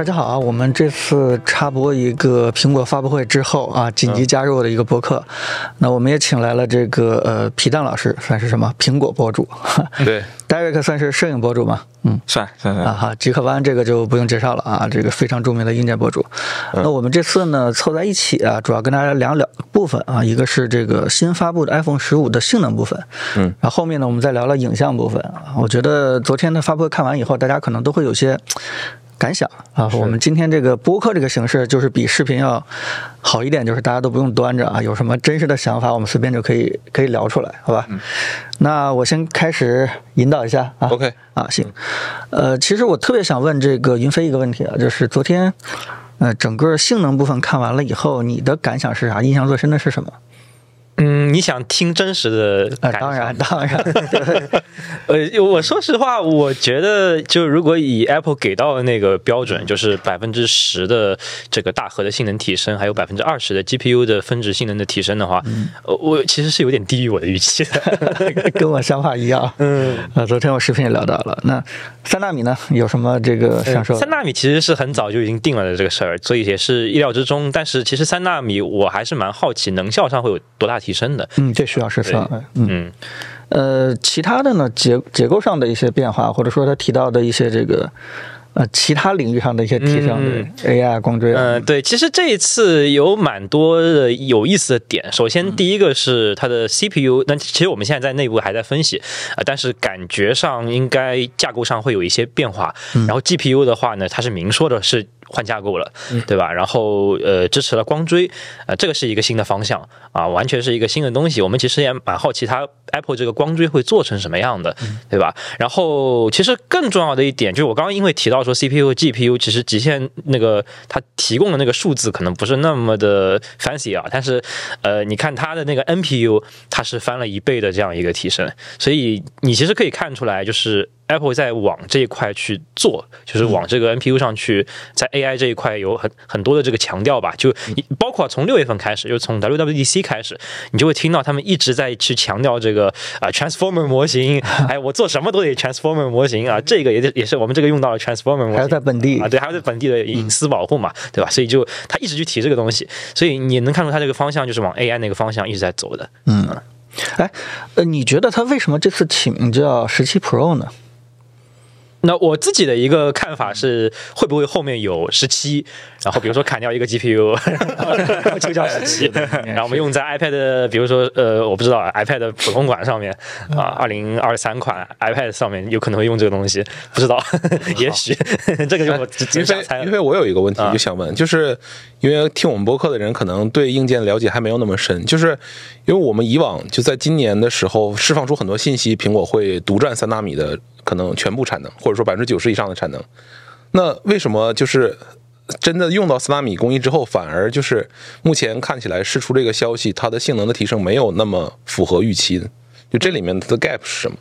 大家好啊！我们这次插播一个苹果发布会之后啊，紧急加入的一个播客。那我们也请来了这个呃皮蛋老师，算是什么苹果博主？对，Derek 算是摄影博主吗？嗯，算算算啊哈。极客湾这个就不用介绍了啊，这个非常著名的硬件博主。那我们这次呢凑在一起啊，主要跟大家聊两部分啊，一个是这个新发布的 iPhone 十五的性能部分，嗯，然后后面呢我们再聊聊影像部分啊。我觉得昨天的发布会看完以后，大家可能都会有些。感想啊，我们今天这个播客这个形式就是比视频要好一点，就是大家都不用端着啊，有什么真实的想法，我们随便就可以可以聊出来，好吧？那我先开始引导一下啊。OK 啊，行。呃，其实我特别想问这个云飞一个问题啊，就是昨天呃整个性能部分看完了以后，你的感想是啥？印象最深的是什么？嗯，你想听真实的？呃，当然，当然。呃，我说实话，我觉得，就如果以 Apple 给到的那个标准，就是百分之十的这个大核的性能提升，还有百分之二十的 GPU 的分值性能的提升的话，呃，我其实是有点低于我的预期的，跟我想法一样。嗯，啊，昨天我视频也聊到了。那三纳米呢？有什么这个想说？三纳米其实是很早就已经定了的这个事儿，所以也是意料之中。但是其实三纳米，我还是蛮好奇能效上会有多大提。提升的，嗯，这需要试测，嗯，呃，其他的呢，结结构上的一些变化，或者说他提到的一些这个。呃，其他领域上的一些提升，AI 光追，嗯，对，其实这一次有蛮多的有意思的点。首先，第一个是它的 CPU，那其实我们现在在内部还在分析啊，但是感觉上应该架构上会有一些变化。然后 GPU 的话呢，它是明说的是换架构了，对吧？然后呃，支持了光追，呃，这个是一个新的方向啊，完全是一个新的东西。我们其实也蛮好奇它 Apple 这个光追会做成什么样的，对吧？然后其实更重要的一点就是我刚刚因为提到。说 CPU、GPU 其实极限那个它提供的那个数字可能不是那么的 fancy 啊，但是呃，你看它的那个 NPU 它是翻了一倍的这样一个提升，所以你其实可以看出来就是。Apple 在往这一块去做，就是往这个 NPU 上去，在 AI 这一块有很很多的这个强调吧，就包括从六月份开始，就从 WWDC 开始，你就会听到他们一直在去强调这个啊 Transformer 模型，哎，我做什么都得 Transformer 模型啊，这个也也是我们这个用到了 Transformer 模型，还在本地。啊，对，还在本地的隐私保护嘛，对吧？所以就他一直去提这个东西，所以你能看出他这个方向就是往 AI 那个方向一直在走的。嗯，哎，呃，你觉得他为什么这次起名叫十七 Pro 呢？那我自己的一个看法是，会不会后面有十七，然后比如说砍掉一个 GPU，然后就叫十七，然后我们用在 iPad，比如说呃，我不知道 iPad 普通款上面啊，二零二三款 iPad 上面有可能会用这个东西，不知道，也许。这个就我因为因为我有一个问题就想问，就是因为听我们播客的人可能对硬件了解还没有那么深，就是因为我们以往就在今年的时候释放出很多信息，苹果会独占三纳米的。可能全部产能，或者说百分之九十以上的产能，那为什么就是真的用到四纳米工艺之后，反而就是目前看起来释出这个消息，它的性能的提升没有那么符合预期的？就这里面它的 gap 是什么？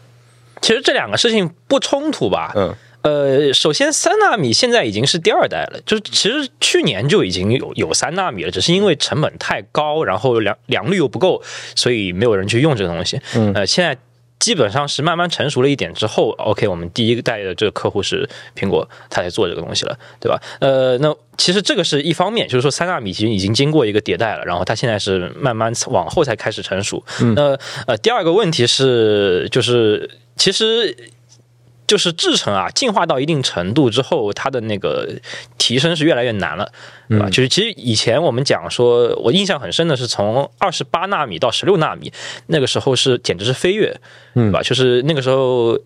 其实这两个事情不冲突吧？嗯，呃，首先三纳米现在已经是第二代了，就是其实去年就已经有有三纳米了，只是因为成本太高，然后良良率又不够，所以没有人去用这个东西。嗯，呃，现在。基本上是慢慢成熟了一点之后，OK，我们第一代的这个客户是苹果，他来做这个东西了，对吧？呃，那其实这个是一方面，就是说三纳米其实已经经过一个迭代了，然后它现在是慢慢往后才开始成熟。那呃，第二个问题是，就是其实。就是制成啊，进化到一定程度之后，它的那个提升是越来越难了，对吧？就是其实以前我们讲说，我印象很深的是从二十八纳米到十六纳米，那个时候是简直是飞跃，对吧？就是那个时候。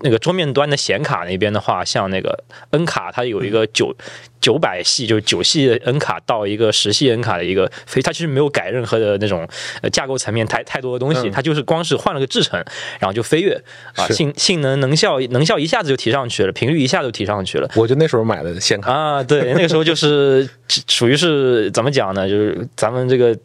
那个桌面端的显卡那边的话，像那个 N 卡，它有一个九九百系，就是九系的 N 卡到一个十系 N 卡的一个，所以它其实没有改任何的那种呃架构层面太太多的东西，它就是光是换了个制程，然后就飞跃啊，性性能能效能效一下子就提上去了，频率一下就提上去了。我就那时候买的显卡啊，对，那个时候就是 属于是怎么讲呢？就是咱们这个大。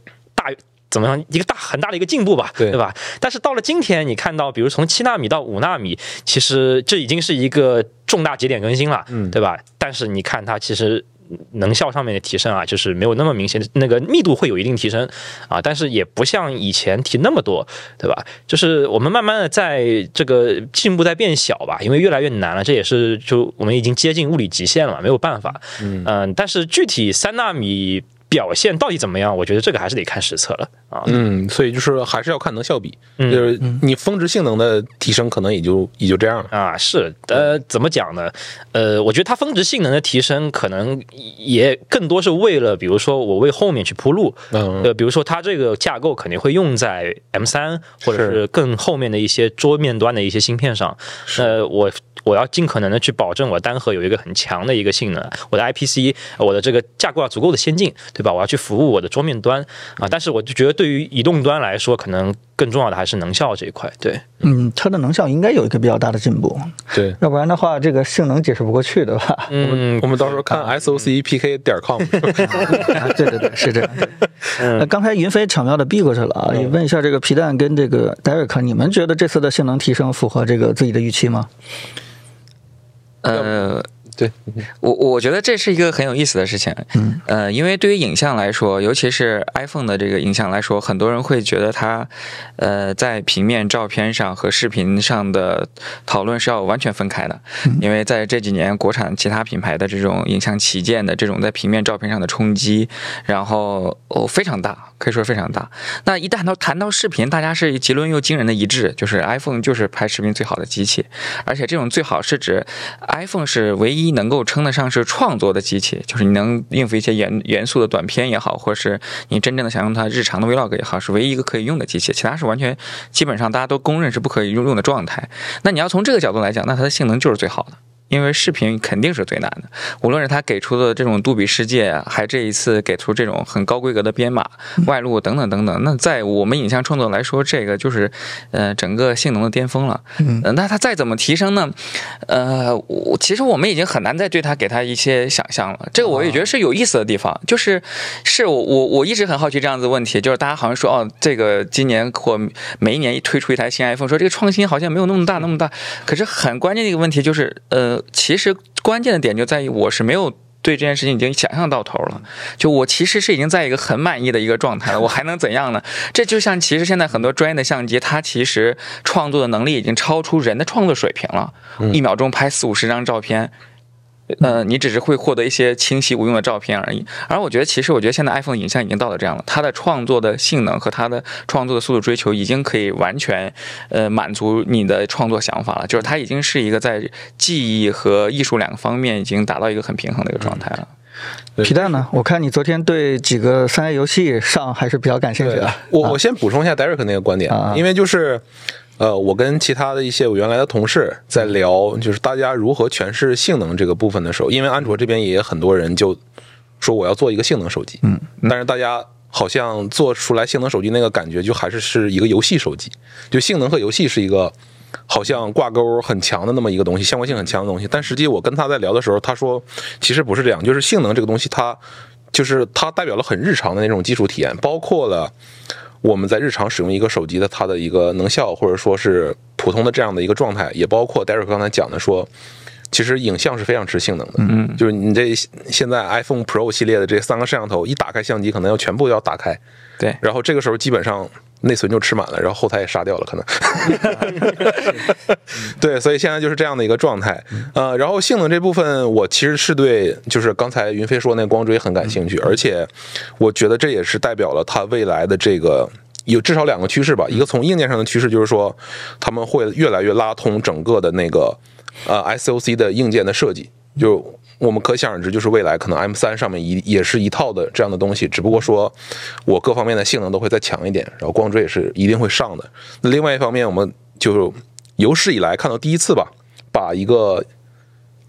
怎么样？一个大很大的一个进步吧，对吧？但是到了今天，你看到，比如从七纳米到五纳米，其实这已经是一个重大节点更新了，嗯，对吧？但是你看它其实能效上面的提升啊，就是没有那么明显，那个密度会有一定提升啊，但是也不像以前提那么多，对吧？就是我们慢慢的在这个进步在变小吧，因为越来越难了，这也是就我们已经接近物理极限了，没有办法。嗯、但是具体三纳米。表现到底怎么样？我觉得这个还是得看实测了啊。嗯，所以就是还是要看能效比，嗯就是你峰值性能的提升可能也就也就这样了。啊，是呃，怎么讲呢？呃，我觉得它峰值性能的提升，可能也更多是为了，比如说我为后面去铺路，嗯呃，比如说它这个架构肯定会用在 M 三或者是更后面的一些桌面端的一些芯片上，呃我。我要尽可能的去保证我单核有一个很强的一个性能，我的 IPC，我的这个架构要足够的先进，对吧？我要去服务我的桌面端啊，但是我就觉得对于移动端来说，可能更重要的还是能效这一块，对。嗯，它的能效应该有一个比较大的进步，对，要不然的话，这个性能解释不过去，对吧？嗯，我们到时候看 SOC PK 点 com。啊，对对对，是这样。嗯那刚才云飞巧妙的避过去了啊，也问一下这个皮蛋跟这个 Derek，你们觉得这次的性能提升符合这个自己的预期吗？呃，对，我我觉得这是一个很有意思的事情，嗯，呃，因为对于影像来说，尤其是 iPhone 的这个影像来说，很多人会觉得它，呃，在平面照片上和视频上的讨论是要完全分开的，因为在这几年国产其他品牌的这种影像旗舰的这种在平面照片上的冲击，然后哦非常大，可以说非常大。那一旦到谈到视频，大家是结论又惊人的一致，就是 iPhone 就是拍视频最好的机器，而且这种最好是指 iPhone 是唯一一能够称得上是创作的机器，就是你能应付一些严严肃的短片也好，或者是你真正的想用它日常的 Vlog 也好，是唯一一个可以用的机器，其他是完全基本上大家都公认是不可以用用的状态。那你要从这个角度来讲，那它的性能就是最好的。因为视频肯定是最难的，无论是他给出的这种杜比世界啊，还这一次给出这种很高规格的编码、外露等等等等，那在我们影像创作来说，这个就是呃整个性能的巅峰了。嗯呃那它再怎么提升呢？呃，我其实我们已经很难再对它给它一些想象了。这个我也觉得是有意思的地方，就是是我我我一直很好奇这样子的问题，就是大家好像说哦，这个今年或每一年一推出一台新 iPhone，说这个创新好像没有那么大那么大，可是很关键的一个问题就是，呃，其实关键的点就在于我是没有。对这件事情已经想象到头了，就我其实是已经在一个很满意的一个状态了，我还能怎样呢？这就像其实现在很多专业的相机，它其实创作的能力已经超出人的创作水平了，一秒钟拍四五十张照片。呃，你只是会获得一些清晰无用的照片而已。而我觉得，其实我觉得现在 iPhone 的影像已经到了这样了，它的创作的性能和它的创作的速度追求已经可以完全呃满足你的创作想法了，就是它已经是一个在记忆和艺术两个方面已经达到一个很平衡的一个状态了。皮蛋呢？我看你昨天对几个三 A 游戏上还是比较感兴趣对的。啊我我先补充一下 Derek 那个观点，啊因为就是。呃，我跟其他的一些我原来的同事在聊，就是大家如何诠释性能这个部分的时候，因为安卓这边也很多人就说我要做一个性能手机，嗯，但是大家好像做出来性能手机那个感觉就还是是一个游戏手机，就性能和游戏是一个好像挂钩很强的那么一个东西，相关性很强的东西。但实际我跟他在聊的时候，他说其实不是这样，就是性能这个东西它就是它代表了很日常的那种基础体验，包括了。我们在日常使用一个手机的它的一个能效，或者说是普通的这样的一个状态，也包括 Derek 刚才讲的说，其实影像是非常吃性能的。嗯，就是你这现在 iPhone Pro 系列的这三个摄像头，一打开相机可能要全部要打开，对，然后这个时候基本上内存就吃满了，然后后台也杀掉了，可能。对，所以现在就是这样的一个状态。呃，然后性能这部分，我其实是对，就是刚才云飞说那光追很感兴趣，而且我觉得这也是代表了它未来的这个。有至少两个趋势吧，一个从硬件上的趋势就是说，他们会越来越拉通整个的那个呃 SOC 的硬件的设计，就我们可想而知，就是未来可能 M 3上面一也是一套的这样的东西，只不过说我各方面的性能都会再强一点，然后光追也是一定会上的。那另外一方面，我们就有史以来看到第一次吧，把一个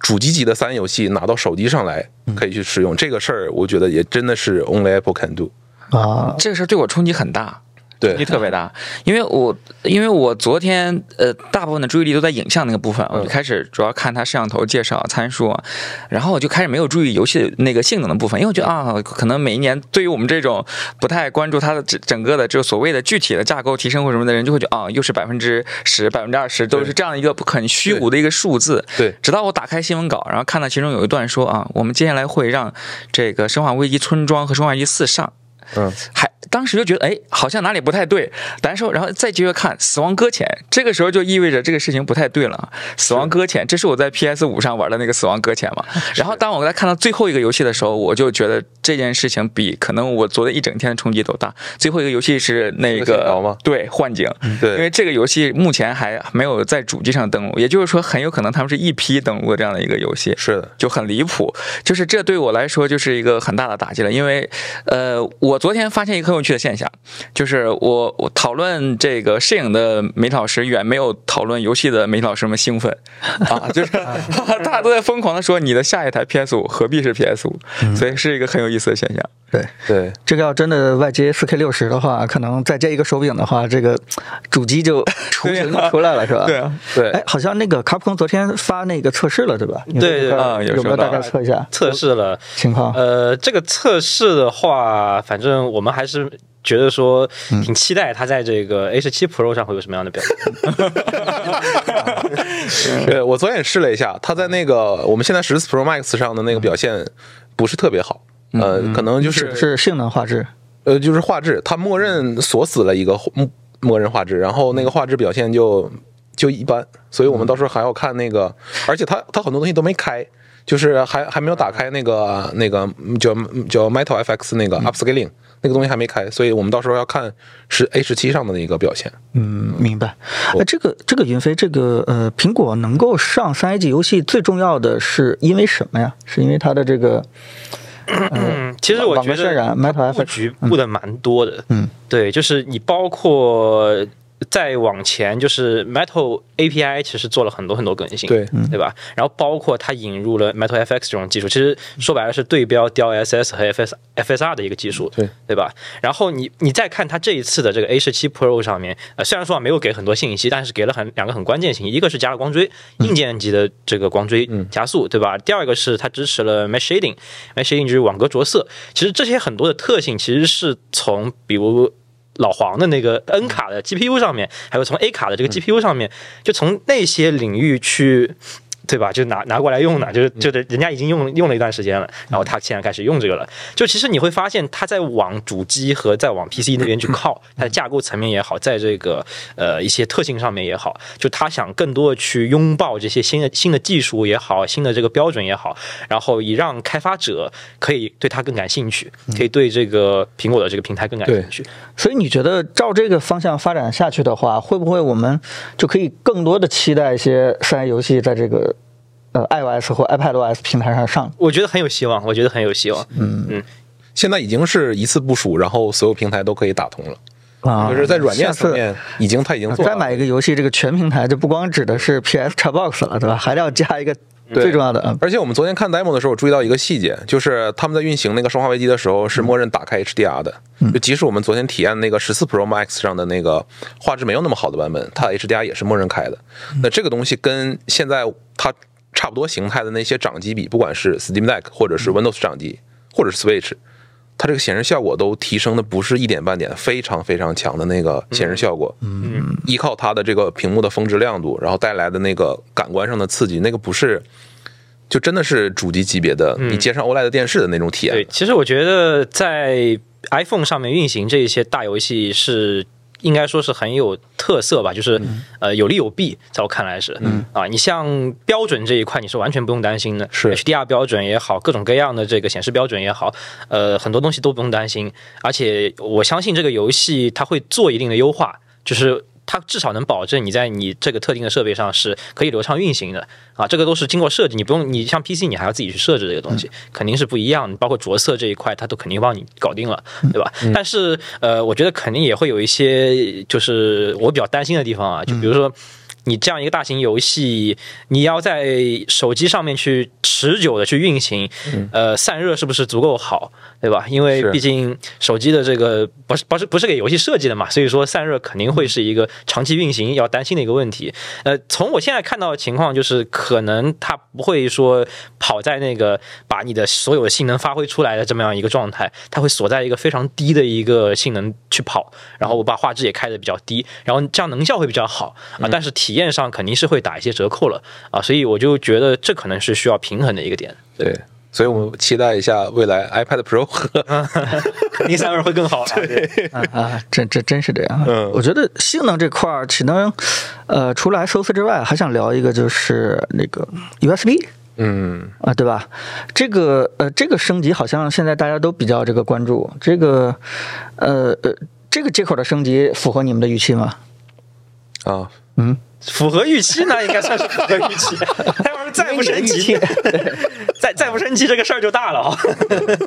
主机级的三 A 游戏拿到手机上来可以去使用，这个事儿我觉得也真的是 Only Apple can do。啊，这个事儿对我冲击很大。对。力特别大。因为我因为我昨天呃大部分的注意力都在影像那个部分，我就开始主要看它摄像头介绍参数啊，然后我就开始没有注意游戏的那个性能的部分，因为我觉得啊，可能每一年对于我们这种不太关注它的整整个的这个所谓的具体的架构提升或什么的人，就会觉得啊，又是百分之十、百分之二十，都是这样一个很虚无的一个数字。对。直到我打开新闻稿，然后看到其中有一段说啊，我们接下来会让这个《生化危机村庄》和《生化危机四》上，嗯，还当时就觉得哎，好像哪里不太对，难受，然后再接着看《死亡搁浅》，这个时候就意味着这个事情不太对了。《死亡搁浅》，这是我在 PS 五上玩的那个《死亡搁浅》嘛。然后当我在看到最后一个游戏的时候，我就觉得这件事情比可能我昨天一整天的冲击都大。最后一个游戏是那个对幻景，对因为这个游戏目前还没有在主机上登录，也就是说很有可能他们是一批登录的这样的一个游戏。是的，就很离谱，就是这对我来说就是一个很大的打击了，因为呃，我昨天发现一个很有趣的现象，就是我我讨论这个摄影的媒体老师远没有讨论游戏的媒体老师们兴奋 啊，就是 大家都在疯狂的说你的下一台 PS 五何必是 PS 五，所以是一个很有意思的现象。对，对，这个要真的外接 4K 六十的话，可能再接一个手柄的话，这个主机就雏形 出来了，是吧？对。啊，对哎，好像那个卡普空昨天发那个测试了，对吧？对对啊有有没有大概测一下测试了。情况？呃，这个测试的话，反正我们还是觉得说挺期待它在这个 A 1 7 Pro 上会有什么样的表现。对我昨天也试了一下，它在那个我们现在十四 Pro Max 上的那个表现不是特别好，呃，可能就是是性能画质，呃，就是画质，它默认锁死了一个默默认画质，然后那个画质表现就就一般，所以我们到时候还要看那个，而且它它很多东西都没开，就是还还没有打开那个那个叫叫 Metal FX 那个 Upscaling 那个东西还没开，所以我们到时候要看是 A 十七上的那个表现。嗯，明白。哎，这个这个云飞，这个呃，苹果能够上三 A 级游戏，最重要的是因为什么呀？是因为它的这个嗯，其实我觉得布局布的蛮多的。嗯，对，就是你包括再往前，就是 Metal API 其实做了很多很多更新，对对吧？然后包括它引入了 Metal FX 这种技术，其实说白了是对标 DLSS 和 FS FSR 的一个技术，对对吧？然后你你再看它这一次的这个 A 十七 Pro 上面，呃，虽然说没有给很多信息，但是给了很两个很关键信息，一个是加了光追，硬件级的这个光追加速，对吧？第二个是它支持了 Mesh Shading，Mesh Shading 就是网格着色。其实这些很多的特性其实是从比如老黄的那个 N 卡的 GPU 上面，还有从 A 卡的这个 GPU 上面，就从那些领域去。对吧？就拿拿过来用呢，就是就是人家已经用用了一段时间了，然后他现在开始用这个了。就其实你会发现，它在往主机和在往 PC 那边去靠，它的架构层面也好，在这个呃一些特性上面也好，就他想更多的去拥抱这些新的新的技术也好，新的这个标准也好，然后以让开发者可以对它更感兴趣，可以对这个苹果的这个平台更感兴趣。所以你觉得照这个方向发展下去的话，会不会我们就可以更多的期待一些三 A 游戏在这个呃 iOS 或 iPadOS 平台上上？我觉得很有希望，我觉得很有希望。嗯嗯现在已经是一次部署，然后所有平台都可以打通了，啊，就是在软件层面已经它已经做再买一个游戏，这个全平台就不光指的是 PS Xbox 了，对吧？还得要加一个最重要的，嗯，而且我们昨天看 demo 的时候，我注意到一个细节，就是他们在运行那个《生化危机》的时候是默认打开 HDR 的。就即使我们昨天体验那个十四 Pro Max 上的那个画质没有那么好的版本，它 HDR 也是默认开的。那这个东西跟现在它差不多形态的那些掌机比，不管是 Steam Deck 或者是 Windows 掌机，或者是 Switch，它这个显示效果都提升的不是一点半点，非常非常强的那个显示效果。嗯，依靠它的这个屏幕的峰值亮度，然后带来的那个感官上的刺激，那个不是。就真的是主机级别的，你接上 OLED 电视的那种体验。对，其实我觉得在 iPhone 上面运行这一些大游戏是。应该说是很有特色吧，就是、呃有利有弊，在我看来是，啊，你像标准这一块你是完全不用担心的，是。HDR 标准也好，各种各样的这个显示标准也好，呃，很多东西都不用担心，而且我相信这个游戏它会做一定的优化，就是。它至少能保证你在你这个特定的设备上是可以流畅运行的啊，这个都是经过设计，你不用你像 PC 你还要自己去设置这个东西，肯定是不一样的。包括着色这一块，它都肯定帮你搞定了，对吧？但是呃，我觉得肯定也会有一些就是我比较担心的地方啊，就比如说。你这样一个大型游戏，你要在手机上面去持久的去运行，呃，散热是不是足够好，对吧？因为毕竟手机的这个不是不是不是给游戏设计的嘛，所以说散热肯定会是一个长期运行要担心的一个问题。呃，从我现在看到的情况，就是可能它不会说跑在那个把你的所有的性能发挥出来的这么样一个状态，它会锁在一个非常低的一个性能去跑，然后我把画质也开的比较低，然后这样能效会比较好啊，但是体验上肯定是会打一些折扣了啊，所以我就觉得这可能是需要平衡的一个点，对，所以我们期待一下未来 iPad Pro 和肯定散热会更好 了。对，啊啊，真真真是这样。嗯我觉得性能这块儿，可能呃，除了 SOC 之外，还想聊一个就是那个 USB 嗯，啊，对吧？这个呃，这个升级好像现在大家都比较这个关注。这个呃呃，这个接口的升级符合你们的预期吗？啊，符合预期呢，应该算是符合预期。他要是再不升级，再再不升级，这个事儿就大了啊。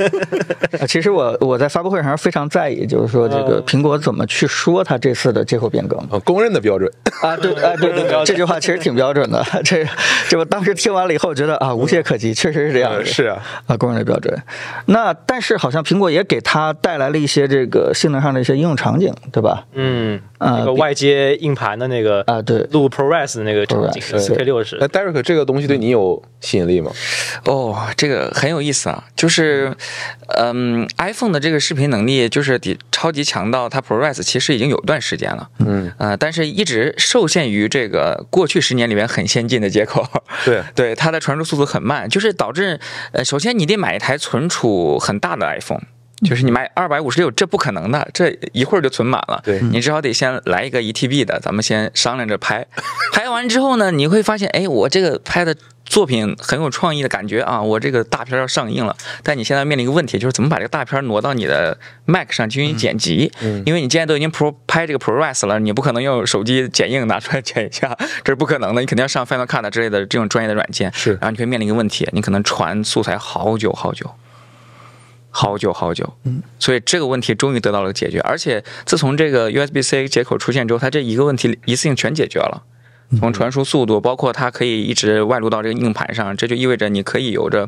啊，其实我我在发布会上非常在意，就是说这个苹果怎么去说它这次的接口变更啊公认的标准，啊，对啊，对对对，这句话其实挺标准的。这这我当时听完了以后，觉得啊，无懈可击，确实是这样是啊，啊，公认的标准。那但是好像苹果也给它带来了一些这个性能上的一些应用场景，对吧？嗯，啊那个外接硬盘的那个啊对录 ProRes 的那个场景 ProRes，四 K 六十那，Derek 这个东西对你有吸引力吗？哦，这个很有意思啊，就是，嗯，iPhone 的这个视频能力就是底超级强到它 ProRes 其实已经有段时间了，嗯，呃，但是一直受限于这个过去十年里面很先进的接口，对，对它的传输速度很慢，就是导致，呃，首先你得买一台存储很大的 iPhone。就是你买二百五十六，这不可能的，这一会儿就存满了。对你至少得先来一个一 TB 的，咱们先商量着拍。拍完之后呢，你会发现，哎，我这个拍的作品很有创意的感觉啊，我这个大片要上映了。但你现在面临一个问题，就是怎么把这个大片挪到你的 Mac 上进行剪辑？因为你既然都已经 Pro 拍这个 ProRes 了，你不可能用手机剪映拿出来剪一下，这是不可能的。你肯定要上 Final Cut 之类的这种专业的软件。是然后你会面临一个问题，你可能传素材好久好久。好久好久，嗯，所以这个问题终于得到了解决，而且自从这个 USB-C 接口出现之后，它这一个问题一次性全解决了。从传输速度，包括它可以一直外露到这个硬盘上，这就意味着你可以有着，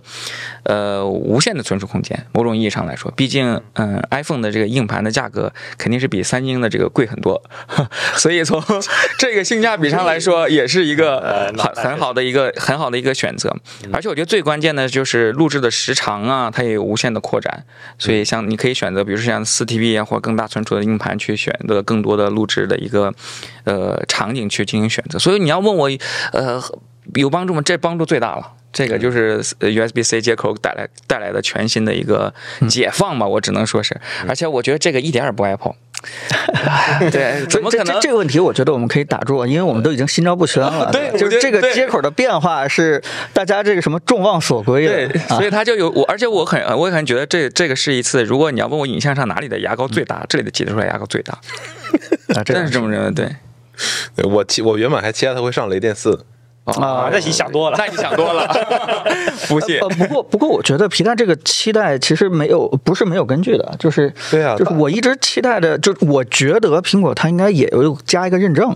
呃，无限的存储空间。某种意义上来说，毕竟，嗯，iPhone 的这个硬盘的价格肯定是比三星的这个贵很多，所以从 这个性价比上来说，也是一个呃很很好的一个很好的一个选择。而且我觉得最关键的就是录制的时长啊，它也有无限的扩展。所以像你可以选择，比如说像四 TB 啊或者更大存储的硬盘，去选择更多的录制的一个呃场景去进行选择。所以你要问我，呃，有帮助吗？这帮助最大了。这个就是呃 USB-C 接口带来带来的全新的一个解放吧，我只能说是。而且我觉得这个一点儿也不 Apple。对，怎么可能这个问题，我觉得我们可以打住，因为我们都已经心照不宣了。对就是这个接口的变化是大家这个什么众望所归的。对，啊所以他就有我，而且我很我也很觉得这这个是一次，如果你要问我影像上哪里的牙膏最大，这里的挤得出来牙膏最大，真是这么认为。对我期我原本还期待它会上雷电四，啊那你想多了。那你想多了，不信呃，。不过不过，我觉得皮蛋这个期待其实没有不是没有根据的，就是对啊就是我一直期待的，就我觉得苹果它应该也有加一个认证，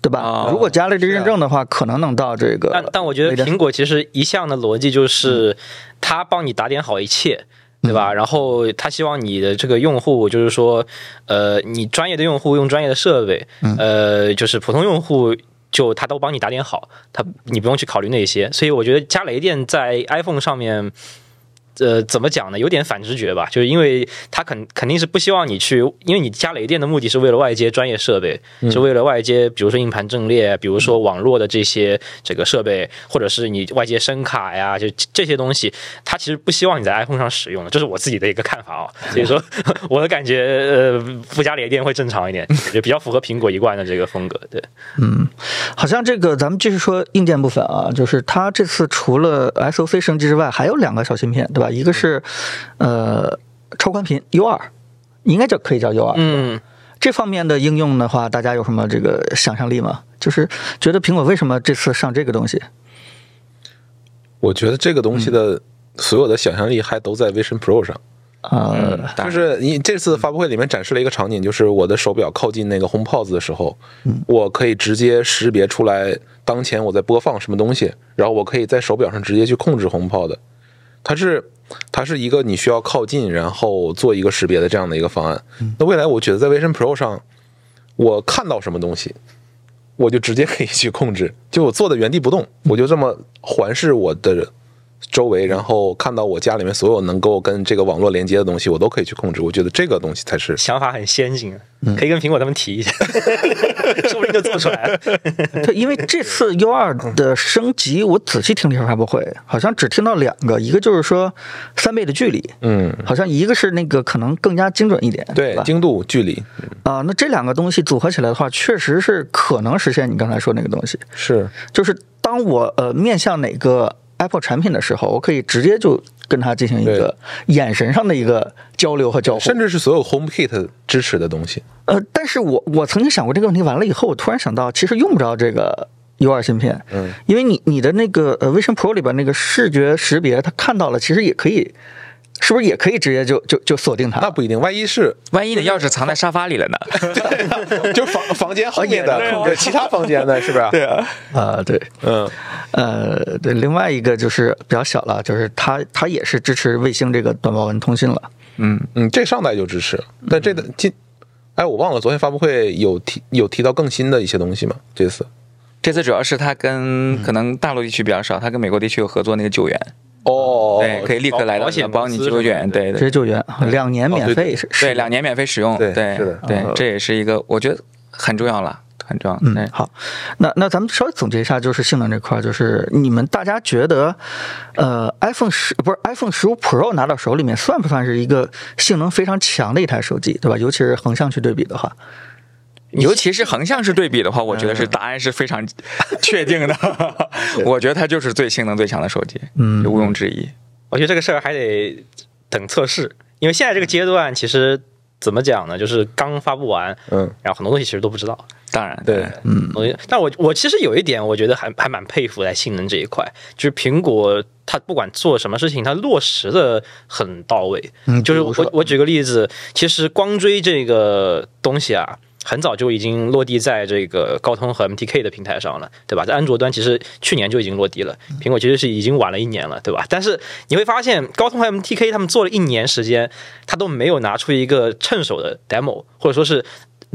对吧？哦如果加了这个认证的话，可能能到这个。但但我觉得苹果其实一向的逻辑就是，它帮你打点好一切。对吧？然后他希望你的这个用户，就是说，呃，你专业的用户用专业的设备，呃，就是普通用户就他都帮你打点好，他你不用去考虑那些。所以我觉得加雷电在 iPhone 上面。呃，怎么讲呢？有点反直觉吧，就是因为它肯肯定是不希望你去，因为你加雷电的目的是为了外接专业设备，是为了外接，比如说硬盘阵列，比如说网络的这些这个设备，或者是你外接声卡呀，就这些东西，它其实不希望你在 iPhone 上使用的，这是我自己的一个看法啊。所以说，我的感觉，呃，不加雷电会正常一点，就比较符合苹果一贯的这个风格。对，嗯好像这个咱们继续说硬件部分啊，就是它这次除了 SOC 升级之外，还有两个小芯片，对吧？一个是呃超宽频 U 二，应该叫可以叫 U 二。嗯，这方面的应用的话，大家有什么这个想象力吗？就是觉得苹果为什么这次上这个东西？我觉得这个东西的所有的想象力还都在 Vision Pro 上。呃，当然就是你这次发布会里面展示了一个场景，就是我的手表靠近那个 HomePod 的时候，我可以直接识别出来当前我在播放什么东西，然后我可以在手表上直接去控制 HomePod。它是它是一个你需要靠近，然后做一个识别的这样的一个方案。那未来我觉得在 Vision Pro 上，我看到什么东西，我就直接可以去控制，就我坐在原地不动，我就这么环视我的周围，然后看到我家里面所有能够跟这个网络连接的东西，我都可以去控制。我觉得这个东西才是想法很先进啊，可以跟苹果他们提一下，说不定就做出来了。对，因为这次 U 二的升级，我仔细听了一下发布会，好像只听到两个，一个就是说三倍的距离，嗯，好像一个是那个可能更加精准一点，对精度、距离。啊、那这两个东西组合起来的话，确实是可能实现你刚才说那个东西，是。就是当我呃面向哪个 Apple 产品的时候，我可以直接就跟它进行一个眼神上的一个交流和交互，甚至是所有 HomeKit 支持的东西。呃，但是我我曾经想过这个问题，完了以后，我突然想到，其实用不着这个 U2 芯片，嗯，因为你你的那个呃 Vision Pro 里边那个视觉识别，它看到了，其实也可以，是不是也可以直接就就就锁定它？那不一定，万一是万一你的钥匙藏在沙发里了呢？就房房间后面的有其他房间的，是不是？对啊，啊、对，嗯，呃，对，另外一个就是比较小了，就是它它也是支持卫星这个短报文通信了。嗯，嗯，这上代就支持，但这个今，哎，我忘了，昨天发布会有提有提到更新的一些东西吗？这次这次主要是它跟可能大陆地区比较少，它跟美国地区有合作那个救援，哦，对，可以立刻来到保险帮你救援，的对对直接救援，两年免费是对，两年免费使用，对对是的对呃，这也是一个我觉得很重要了，很重要。嗯，好，那那咱们稍微总结一下，就是性能这块儿，就是你们大家觉得，呃，iPhone 十不是 iPhone 十五 Pro 拿到手里面，算不算是一个性能非常强的一台手机，对吧？尤其是横向去对比的话，尤其是横向式对比的话，我觉得是答案是非常确定的。我觉得它就是最性能最强的手机，嗯毋庸置疑。我觉得这个事儿还得等测试，因为现在这个阶段其实怎么讲呢，就是刚发布完，嗯，然后很多东西其实都不知道。当然，对，嗯我但我我其实有一点，我觉得还还蛮佩服在性能这一块，就是苹果它不管做什么事情，它落实的很到位。嗯就是我我举个例子，其实光追这个东西啊。很早就已经落地在这个高通和 MTK 的平台上了，对吧？在安卓端其实去年就已经落地了，苹果其实是已经晚了一年了，对吧？但是你会发现，高通和 MTK 他们做了一年时间，他都没有拿出一个趁手的 demo，或者说是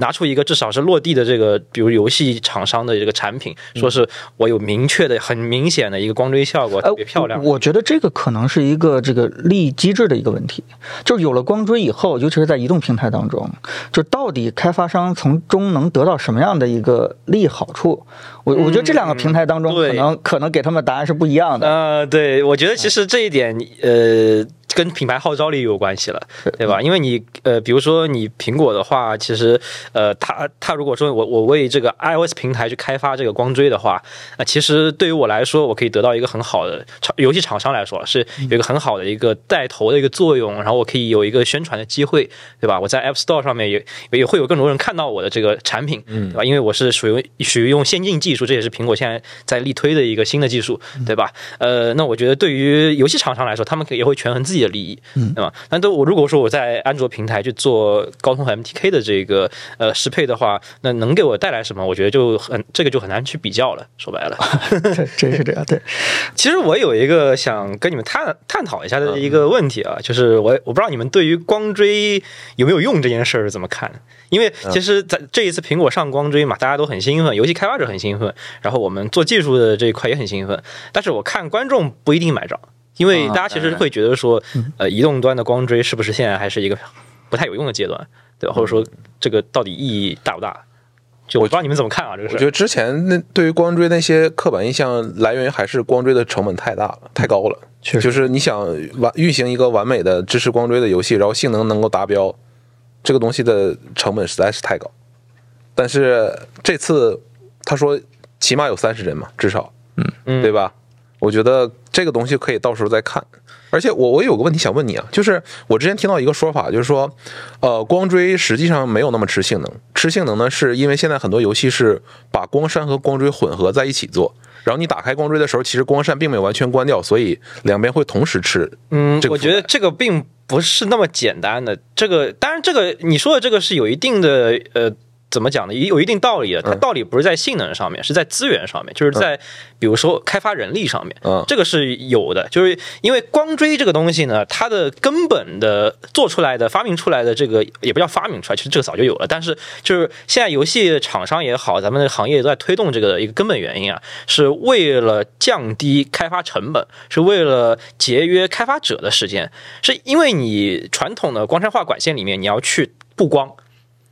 拿出一个至少是落地的这个，比如游戏厂商的这个产品，说是我有明确的、很明显的一个光追效果，特别漂亮。呃我我觉得这个可能是一个这个利益机制的一个问题，就是有了光追以后，尤其是在移动平台当中，就到底开发商从中能得到什么样的一个利益好处？我我觉得这两个平台当中，可能可能给他们答案是不一样的。呃，对，我觉得其实这一点，呃，跟品牌号召力有关系了，对吧？因为你，呃，比如说你苹果的话，其实，呃，它它如果说我我为这个 iOS 平台去开发这个光追的话，那、其实对于我来说，我可以得到一个很好的厂游戏厂商来说是有一个很好的一个带头的一个作用，然后我可以有一个宣传的机会，对吧？我在 App Store 上面也也会有更多人看到我的这个产品，对吧？因为我是属于属于用先进技术，这也是苹果现在在力推的一个新的技术，对吧？呃，那我觉得对于游戏厂商来说，他们也会权衡自己的利益，嗯对吧？但都我如果说我在安卓平台去做高通和 MTK 的这个呃适配的话，那能给我带来什么？我觉得就很这个就很难去比较了。说白了，这真是这样，对，其实我有一个想跟你们探探讨一下的一个问题啊，就是我我不知道你们对于光追有没有用这件事儿是怎么看？因为其实在这一次苹果上光追嘛，大家都很兴奋，游戏开发者很兴奋，然后我们做技术的这一块也很兴奋，但是我看观众不一定买账，因为大家其实会觉得说，呃，移动端的光追是不是现在还是一个不太有用的阶段，对吧？或者说这个到底意义大不大？就我不知道你们怎么看啊，这个事儿。我觉得之前那对于光追那些刻板印象来源于还是光追的成本太大了，太高了。确实就是你想完运行一个完美的支持光追的游戏，然后性能能够达标，这个东西的成本实在是太高。但是这次他说起码有三十帧嘛，至少，嗯对吧？我觉得这个东西可以到时候再看。而且我我有个问题想问你啊，就是我之前听到一个说法，就是说，呃，光追实际上没有那么吃性能，吃性能呢是因为现在很多游戏是把光栅和光追混合在一起做，然后你打开光追的时候，其实光扇并没有完全关掉，所以两边会同时吃。嗯这，个我觉得这个并不是那么简单的。这个当然，这个你说的这个是有一定的呃。怎么讲呢？有一定道理的，它道理不是在性能上面，是在资源上面，就是在比如说开发人力上面，嗯这个是有的。就是因为光追这个东西呢，它的根本的做出来的、发明出来的这个也不叫发明出来，其实这个早就有了。但是就是现在游戏厂商也好，咱们的行业都在推动这个的一个根本原因啊，是为了降低开发成本，是为了节约开发者的时间，是因为你传统的光栅化管线里面你要去 布光。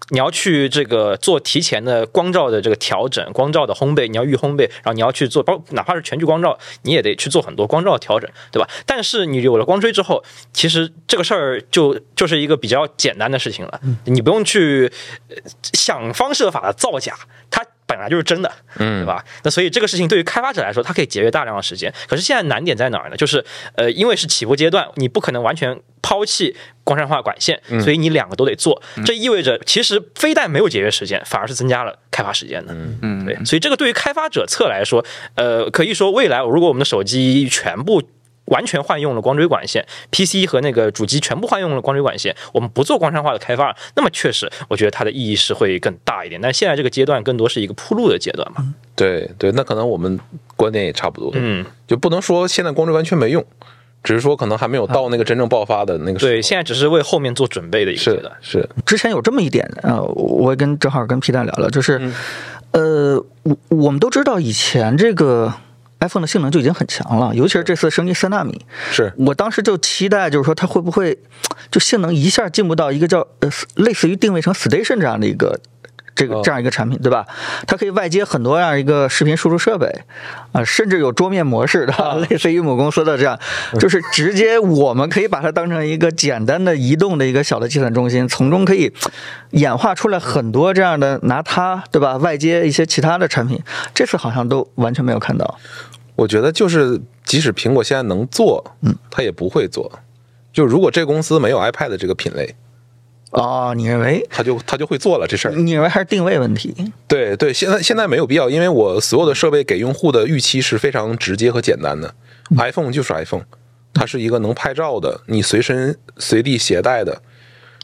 你要去这个做提前的光照的这个调整，光照的烘焙，你要预烘焙，然后你要去做，包哪怕是全局光照，你也得去做很多光照的调整，对吧？但是你有了光追之后，其实这个事儿就就是一个比较简单的事情了，你不用去呃想方设法的造假，它本来就是真的，嗯，对吧？那所以这个事情对于开发者来说，它可以节约大量的时间。可是现在难点在哪儿呢？就是呃，因为是起步阶段，你不可能完全抛弃光栅化管线，所以你两个都得做。这意味着其实非但没有节约时间，反而是增加了开发时间的。嗯嗯，对，所以这个对于开发者侧来说，呃，可以说未来如果我们的手机全部完全换用了光追管线，PC 和那个主机全部换用了光追管线，我们不做光栅化的开发，那么确实，我觉得它的意义是会更大一点。但现在这个阶段更多是一个铺路的阶段嘛。对对，那可能我们观点也差不多，嗯，就不能说现在光追完全没用，只是说可能还没有到那个真正爆发的那个时候。对，现在只是为后面做准备的一个阶是段。是，之前有这么一点，呃，我也跟正好跟皮蛋聊聊，就是，呃，我我们都知道以前这个 iPhone 的性能就已经很强了，尤其是这次升级三纳米，是我当时就期待，就是说它会不会就性能一下进步到一个叫呃类似于定位成 Station 这样的一个。这个哦这样一个产品，对吧？它可以外接很多样一个视频输出设备，啊、甚至有桌面模式的，类似于某公司的这样，就是直接我们可以把它当成一个简单的移动的一个小的计算中心，从中可以演化出来很多这样的拿它，对吧？外接一些其他的产品，这次好像都完全没有看到。我觉得就是即使苹果现在能做，嗯，它也不会做。就如果这个公司没有 iPad 这个品类，哦，你认为？它就它就会做了这事儿。你认为还是定位问题？对对，现在现在没有必要，因为我所有的设备给用户的预期是非常直接和简单的。iPhone 就是 iPhone，它是一个能拍照的，你随身随地携带的，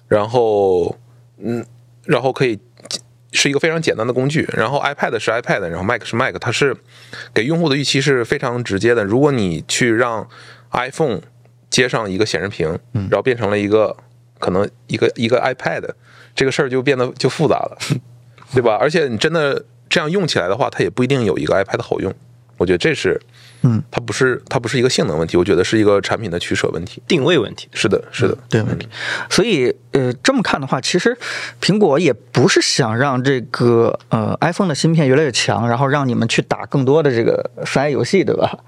然后嗯，然后可以是一个非常简单的工具。然后 iPad 是 iPad，然后 Mac 是 Mac，它是给用户的预期是非常直接的。如果你去让 iPhone 接上一个显示屏，然后变成了一个可能一个一个 iPad，这个事儿就变得就复杂了。对吧？而且你真的这样用起来的话，它也不一定有一个 iPad 好用。我觉得这是，嗯，它不是它不是一个性能问题，我觉得是一个产品的取舍问题。定位问题，是的，是的，对问题。所以呃，这么看的话，其实苹果也不是想让这个呃 iPhone 的芯片越来越强，然后让你们去打更多的这个 三 A 游戏，对吧？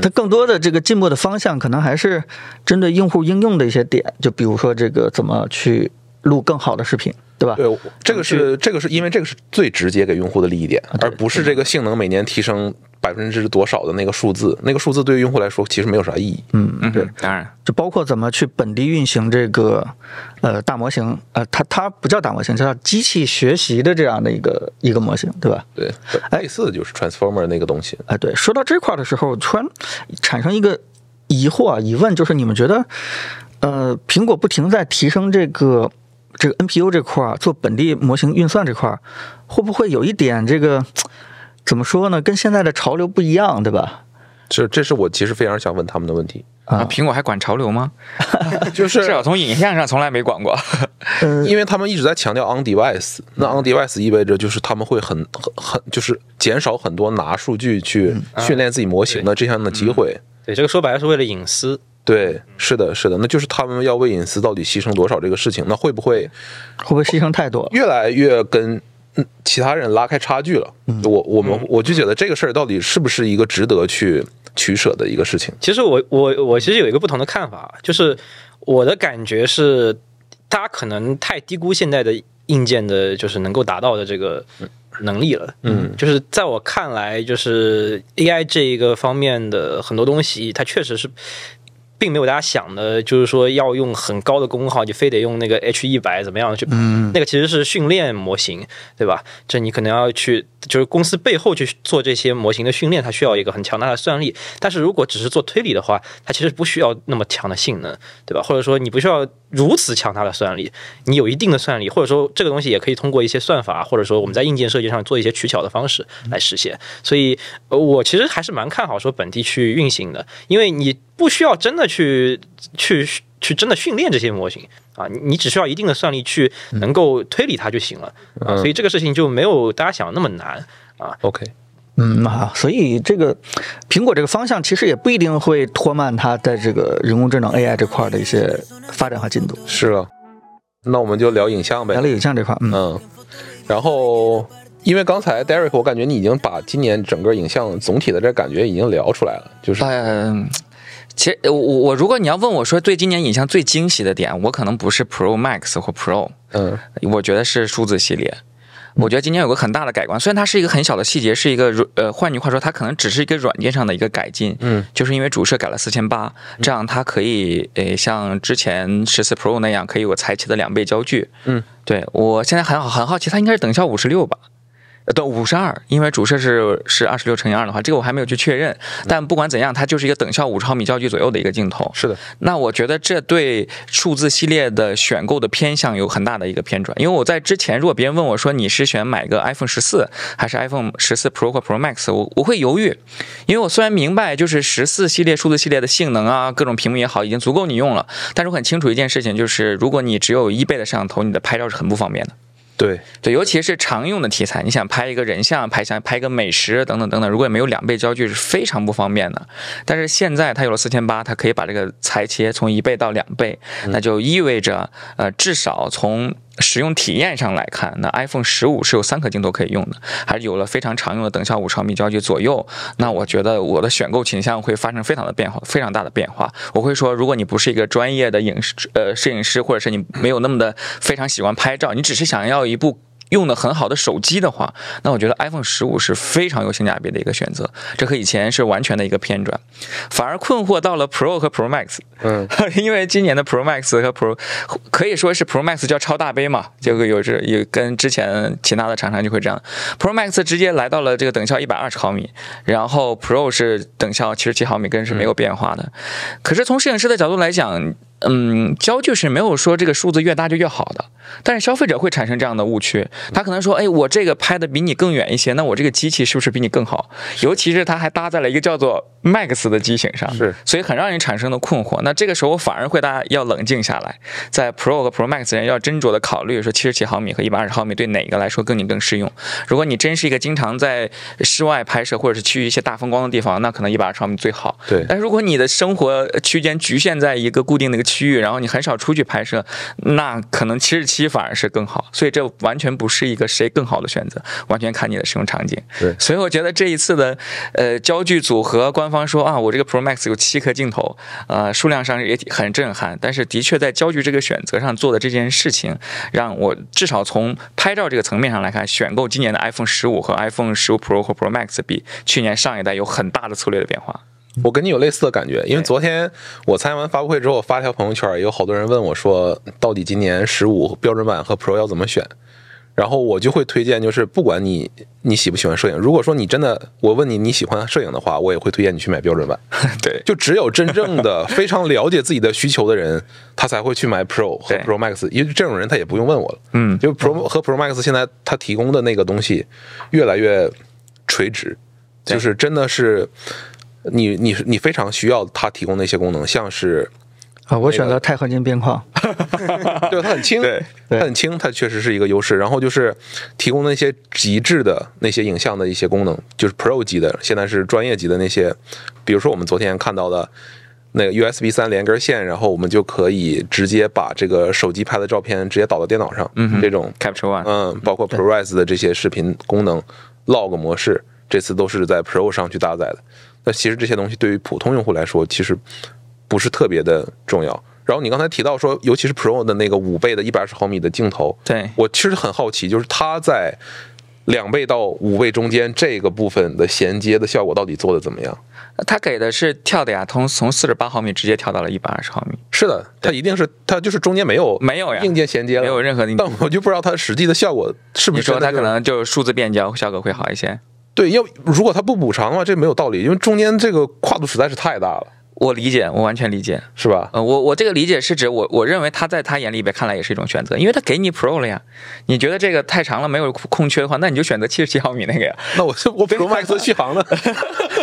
它更多的这个进步的方向，可能还是针对用户应用的一些点，就比如说这个怎么去录更好的视频，对吧？对，这个是这个是因为这个是最直接给用户的利益点，而不是这个性能每年提升百分之多少的那个数字。那个数字对于用户来说其实没有啥意义。嗯，嗯，对，当然，就包括怎么去本地运行这个呃大模型，呃，它它不叫大模型，叫机器学习的这样的一个一个模型，对吧？对，类似的就是 Transformer 那个东西。哎，对，说到这块儿的时候，突然产生一个疑惑啊、疑问，就是你们觉得，呃，苹果不停在提升这个这个 NPU 这块儿，做本地模型运算这块儿，会不会有一点这个怎么说呢？跟现在的潮流不一样，对吧？这这是我其实非常想问他们的问题，啊啊，苹果还管潮流吗？就是至少从影像上从来没管过。呃，因为他们一直在强调 on device，那 on device 意味着就是他们会很很很就是减少很多拿数据去训练自己模型的这样的机会。对这个说白了是为了隐私。对，是的，是的，那就是他们要为隐私到底牺牲多少这个事情，那会不会会不会牺牲太多？越来越跟嗯其他人拉开差距了？我我们我就觉得这个事儿到底是不是一个值得去取舍的一个事情？其实我我我其实有一个不同的看法，就是我的感觉是，大家可能太低估现在的硬件的，就是能够达到的这个能力了。嗯，就是在我看来，就是 AI 这一个方面的很多东西，它确实是并没有大家想的，就是说要用很高的功耗，你非得用那个 H 一百怎么样去，嗯，那个其实是训练模型，对吧？这你可能要去，就是公司背后去做这些模型的训练，它需要一个很强大的算力。但是如果只是做推理的话，它其实不需要那么强的性能，对吧？或者说你不需要如此强大的算力，你有一定的算力，或者说这个东西也可以通过一些算法，或者说我们在硬件设计上做一些取巧的方式来实现。所以，呃我其实还是蛮看好说本地去运行的，因为你不需要真的去去去真的训练这些模型啊，你你只需要一定的算力去能够推理它就行了啊，所以这个事情就没有大家想的那么难啊。OK，嗯啊，所以这个苹果这个方向其实也不一定会拖慢它在这个人工智能 AI 这块儿的一些发展和进度。是啊，那我们就聊影像呗聊。了影像这块，嗯，嗯，然后因为刚才 Derek，我感觉你已经把今年整个影像总体的这感觉已经聊出来了，就是嗯，其实我我我如果你要问我说对今年影像最惊喜的点，我可能不是 Pro Max 或 Pro，嗯我觉得是数字系列。我觉得今年有个很大的改观，虽然它是一个很小的细节，是一个呃，换句话说，它可能只是一个软件上的一个改进，嗯，就是因为主摄改了四千八，这样它可以呃像之前十四 Pro 那样，可以有裁切的两倍焦距，嗯，对我现在很好很好奇，它应该是等效五十六吧？呃，对，五十二，因为主摄是是二十六乘以二的话，这个我还没有去确认。但不管怎样，它就是一个等效五十毫米焦距左右的一个镜头。是的，那我觉得这对数字系列的选购的偏向有很大的一个偏转，因为我在之前，如果别人问我说你是选买个 iPhone 十四还是 iPhone 十四 Pro 或 Pro Max，我我会犹豫，因为我虽然明白就是十四系列数字系列的性能啊，各种屏幕也好，已经足够你用了，但是我很清楚一件事情，就是如果你只有一倍的摄像头，你的拍照是很不方便的。对，对，尤其是常用的题材，你想拍一个人像，拍像拍一个美食等等等等，如果没有两倍焦距是非常不方便的。但是现在它有了四千八，它可以把这个裁切从一倍到两倍，那就意味着呃，至少从使用体验上来看，那 iPhone 十五是有三颗镜头可以用的，还是有了非常常用的等效五毫米焦距左右。那我觉得我的选购倾向会发生非常的变化，非常大的变化。我会说，如果你不是一个专业的影视呃摄影师，或者是你没有那么的非常喜欢拍照，你只是想要一部。用的很好的手机的话，那我觉得 iPhone 十五是非常有性价比的一个选择，这和以前是完全的一个偏转，反而困惑到了 Pro 和 Pro Max，嗯，因为今年的 Pro Max 和 Pro 可以说是 Pro Max 叫超大杯嘛，这个有这有跟之前其他的厂商就会这样，Pro Max 直接来到了这个等效一百二十毫米，然后 Pro 是等效七十七毫米，跟是没有变化的。可是从摄影师的角度来讲，嗯，焦距是没有说这个数字越大就越好的，但是消费者会产生这样的误区，他可能说，哎，我这个拍的比你更远一些，那我这个机器是不是比你更好？尤其是它还搭载了一个叫做 Max 的机型上，是，所以很让人产生的困惑。那这个时候反而会大家要冷静下来，在 Pro 和 Pro Max 人要斟酌的考虑说，七十七毫米和一百二十毫米对哪个来说更你更适用。如果你真是一个经常在室外拍摄或者是去一些大风光的地方，那可能一百二十毫米最好。对但如果你的生活区间局限在一个固定的一个区域，然后你很少出去拍摄，那可能七十七反而是更好。所以这完全不是一个谁更好的选择，完全看你的使用场景。对所以我觉得这一次的呃焦距组合，官方说啊，我这个 Pro Max 有七颗镜头，呃，数量上也很震撼。但是的确在焦距这个选择上做的这件事情，让我至少从拍照这个层面上来看，选购今年的 iPhone 十五和 iPhone 十五 Pro 和 Pro Max 比去年上一代有很大的策略的变化。我跟你有类似的感觉，因为昨天我参加完发布会之后，我发条朋友圈，有好多人问我说，到底今年十五标准版和 Pro 要怎么选？然后我就会推荐，就是不管你你喜不喜欢摄影，如果说你真的我问你你喜欢摄影的话，我也会推荐你去买标准版。对，就只有真正的非常了解自己的需求的人，他才会去买 Pro 和 Pro Max，因为这种人他也不用问我了。嗯就 Pro 和 Pro Max 现在他提供的那个东西越来越垂直，就是真的是你你你非常需要它提供的一些功能，像是啊，我选择钛合金边框，对它很轻，对它很轻，它确实是一个优势。然后就是提供那些极致的那些影像的一些功能，就是 Pro 级的，现在是专业级的那些，比如说我们昨天看到的。那个 USB 三连根线，然后我们就可以直接把这个手机拍的照片直接导到电脑上，嗯这种 Capture One，嗯，包括 ProRes 的这些视频功能、log 模式，这次都是在 Pro 上去搭载的。那其实这些东西对于普通用户来说，其实不是特别的重要。然后你刚才提到说，尤其是 Pro 的那个五倍的一百二十毫米的镜头，对我其实很好奇，就是它在两倍到五倍中间这个部分的衔接的效果到底做的怎么样？它给的是跳的呀，从从四十八毫米直接跳到了一百二十毫米，是的，它一定是它就是中间没有没有呀硬件衔接了，没有任何但我就不知道它实际的效果是不是你说它可能就数字变焦效果会好一些。对，要如果他不补偿的话，这没有道理，因为中间这个跨度实在是太大了，我理解，我完全理解。是吧？呃，我我这个理解是指我我认为他在他眼里边看来也是一种选择，因为他给你 Pro 了呀。你觉得这个太长了没有空缺的话，那你就选择七十七毫米那个呀。那我我 Pro Max 续航呢？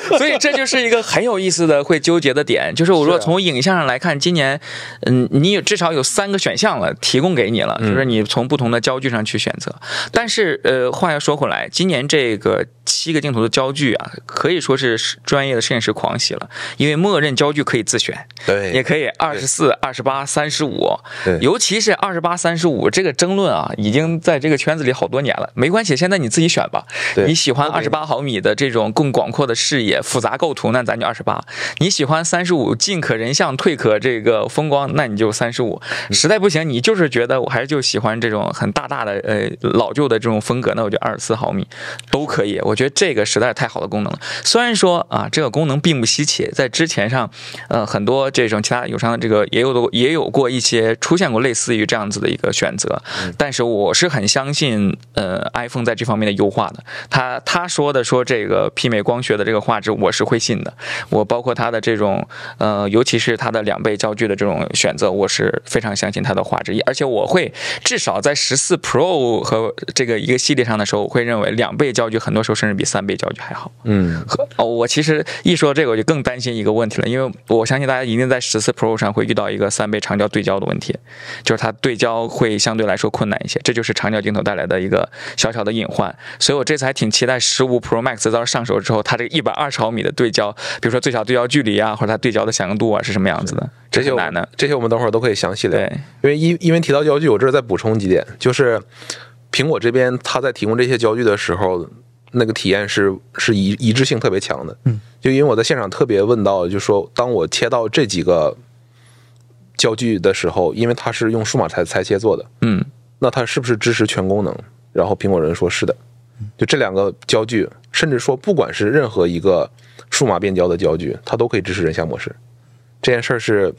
所以这就是一个很有意思的会纠结的点，就是我如果从影像上来看，今年，嗯，你有至少有三个选项了，提供给你了，就是你从不同的焦距上去选择。但是，呃，话要说回来，今年这个七个镜头的焦距啊，可以说是专业的摄影师狂喜了，因为默认焦距可以自选，对也可以二十四、二十八、三十五对，尤其是二十八、三十五这个争论啊，已经在这个圈子里好多年了。没关系，现在你自己选吧。对你喜欢二十八毫米的这种更广阔的视野、复杂构图，那咱就二十八；你喜欢三十五进可人像、退可这个风光，那你就三十五。实在不行，你就是觉得我还是就喜欢这种很大大的呃老旧的这种风格，那我就二十四毫米都可以。我觉得这个实在是太好的功能了。虽然说啊，这个功能并不稀奇，在之前上，呃，很多这种其他友商的这个也有的也有过一些出现过类似于这样子的一个选择，但是我是很相信呃 iPhone 在这方面的优化的。他他说的说这个媲美光学的这个画质，我是会信的。我包括它的这种呃，尤其是它的两倍焦距的这种选择，我是非常相信它的画质，而且我会至少在十四 Pro 和这个一个系列上的时候，我会认为两倍焦距很多时候甚至比三倍焦距还好。嗯，和哦，我其实一说这个，我就更担心一个问题了，因为我相信大家一定在十四 Pro 上会遇到一个三倍长焦对焦的问题，就是它对焦会相对来说困难一些，这就是长焦镜头带来的一个小小的隐患。所以我这次还挺期待十五 Pro Max 到上手之后，它这个一百二十毫米的对焦，比如说最小对焦距离啊，或者它对焦的响应度啊是什么样子的，这这些难的。这些我们等会儿都可以详细聊。对，因为因因为提到焦距，我这儿再补充几点，就是苹果这边它在提供这些焦距的时候，那个体验是是一一致性特别强的。嗯，就因为我在现场特别问到，就说当我切到这几个焦距的时候，因为它是用数码裁裁切做的，嗯，那它是不是支持全功能？然后苹果人说是的，就这两个焦距，甚至说不管是任何一个数码变焦的焦距，它都可以支持人像模式。这件事儿是，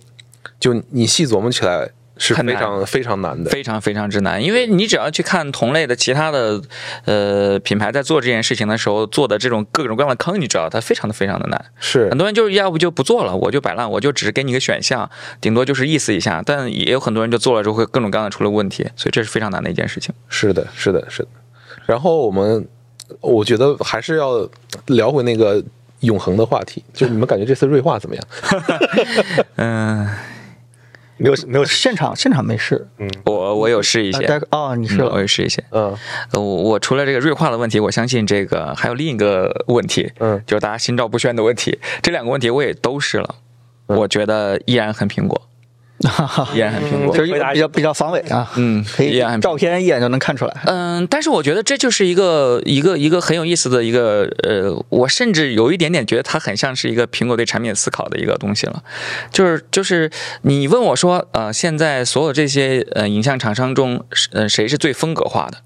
就你细琢磨起来是非常非常难的。非常非常之难，因为你只要去看同类的其他的呃品牌在做这件事情的时候做的这种各种各样的坑，你知道它非常的非常的难。是很多人就是要不就不做了，我就摆烂，我就只是给你个选项，顶多就是意思一下。但也有很多人就做了之后会各种各样的出了问题，所以这是非常难的一件事情。是的，是的，是的。然后我们，我觉得还是要聊回那个永恒的话题，就是你们感觉这次锐化怎么样？嗯，没有没有现场现场没试，我我有试一些，呃哦，你试嗯我有试一些。嗯。呃，我我除了这个锐化的问题，我相信这个还有另一个问题，嗯。就是大家心照不宣的问题。这两个问题我也都试了，嗯。我觉得依然很苹果，依然很苹果。就是比较比较防伪啊，嗯，可以依然很照片一眼就能看出来。嗯，但是我觉得这就是一个一个一个很有意思的一个呃，我甚至有一点点觉得它很像是一个苹果对产品思考的一个东西了。就是就是你问我说，呃，现在所有这些呃影像厂商中，呃谁是最风格化的？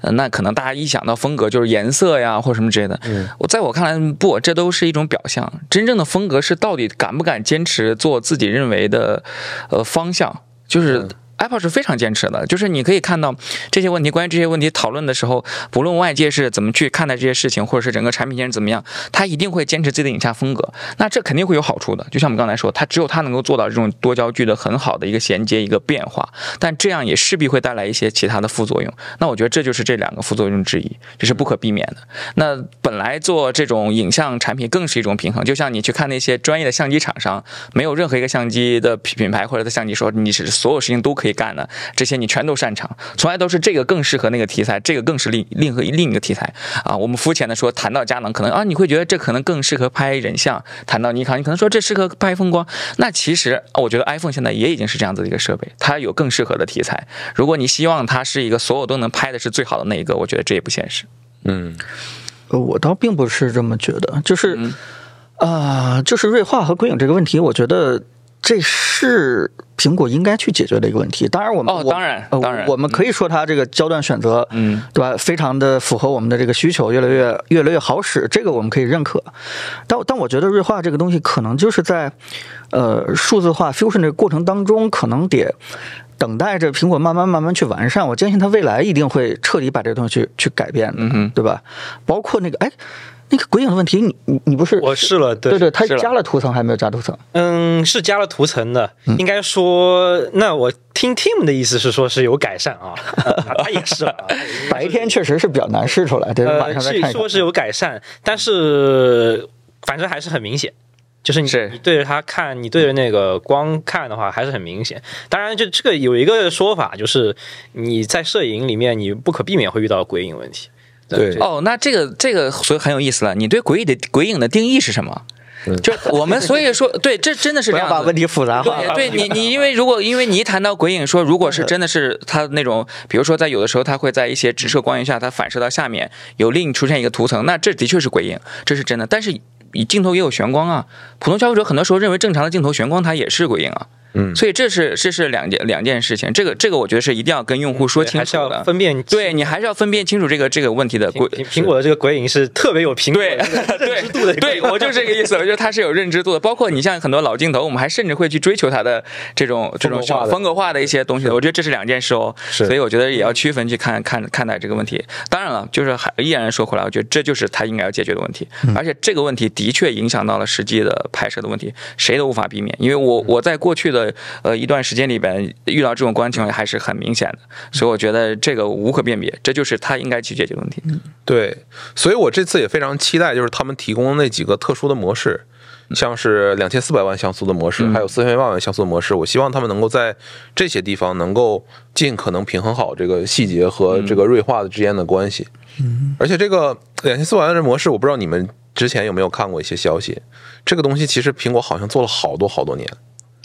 呃，那可能大家一想到风格就是颜色呀，或者什么之类的。嗯，我在我看来，不，这都是一种表象。真正的风格是到底敢不敢坚持做自己认为的呃方向，就是。Apple 是非常坚持的，就是你可以看到这些问题，关于这些问题讨论的时候，不论外界是怎么去看待这些事情，或者是整个产品线是怎么样，它一定会坚持自己的影像风格。那这肯定会有好处的，就像我们刚才说，它只有它能够做到这种多焦距的很好的一个衔接、一个变化，但这样也势必会带来一些其他的副作用。那我觉得这就是这两个副作用之一，这是不可避免的。那本来做这种影像产品更是一种平衡，就像你去看那些专业的相机厂商，没有任何一个相机的品品牌或者的相机说你是所有事情都可以干的，这些你全都擅长，从来都是这个更适合那个题材，这个更是另另和另一个题材啊。我们肤浅的说，谈到佳能，可能啊你会觉得这可能更适合拍人像；谈到尼康，你可能说这适合拍风光。那其实我觉得 iPhone 现在也已经是这样子的一个设备，它有更适合的题材。如果你希望它是一个所有都能拍的是最好的那一个，我觉得这也不现实。嗯呃我倒并不是这么觉得，就是嗯啊、就是锐化和归影这个问题，我觉得这是苹果应该去解决的一个问题。当然我们，哦当然呃当然我们可以说它这个焦段选择，嗯，对吧？非常的符合我们的这个需求，越来越越来越好使，这个我们可以认可。但但我觉得锐化这个东西可能就是在呃数字化 fusion 这个过程当中，可能得。等待着苹果慢慢慢慢去完善，我坚信它未来一定会彻底把这个东西去去改变的，嗯哼对吧？包括那个哎，那个鬼影的问题，你你你不是我试了，对对，它是加了涂层还没有加涂层？嗯，是加了涂层的，嗯应该说，那我听 Tim 的意思是说是有改善啊，啊 他也是 白天确实是比较难试出来，对晚呃，上再看说是有改善，但是反正还是很明显。就是你是你对着它看，你对着那个光看的话，还是很明显。当然，就这个有一个说法，就是你在摄影里面，你不可避免会遇到鬼影问题。对哦，那这个这个所以很有意思了。你对鬼影的鬼影的定义是什么？就我们所以说，对，这真的是要把问。题复杂化。对，对你你因为如果因为你一谈到鬼影，说如果是真的是它那种，比如说在有的时候它会在一些直射光源下，它反射到下面有另出现一个图层，那这的确是鬼影，这是真的。但是以镜头也有玄光啊，普通消费者很多时候认为正常的镜头玄光它也是鬼影啊。嗯所以这是这是两件两件事情，这个这个我觉得是一定要跟用户说对还是要清楚的。分辨。对你还是要分辨清楚这个这个问题的鬼苹苹果的这个鬼影是特别有苹果对的这个 认知度的一个对，我就是这个意思。我觉得它是有认知度的，包括你像很多老镜头，我们还甚至会去追求它的这种这种风格化的风格化的一些东西的。我觉得这是两件事哦，是所以我觉得也要区分去看看看待这个问题。当然了，就是还依然说回来，我觉得这就是它应该要解决的问题，而且这个问题的确影响到了实际的拍摄的问题，谁都无法避免。因为我我在过去的呃一段时间里边遇到这种关情况还是很明显的，所以我觉得这个无可辨别，这就是他应该去解决的问题。对，所以我这次也非常期待，就是他们提供的那几个特殊的模式，像是两千四百万像素的模式，还有四千万万像素的模式。我希望他们能够在这些地方能够尽可能平衡好这个细节和这个锐化的之间的关系。嗯，而且这个两千四百万的模式，我不知道你们之前有没有看过一些消息，这个东西其实苹果好像做了好多好多年。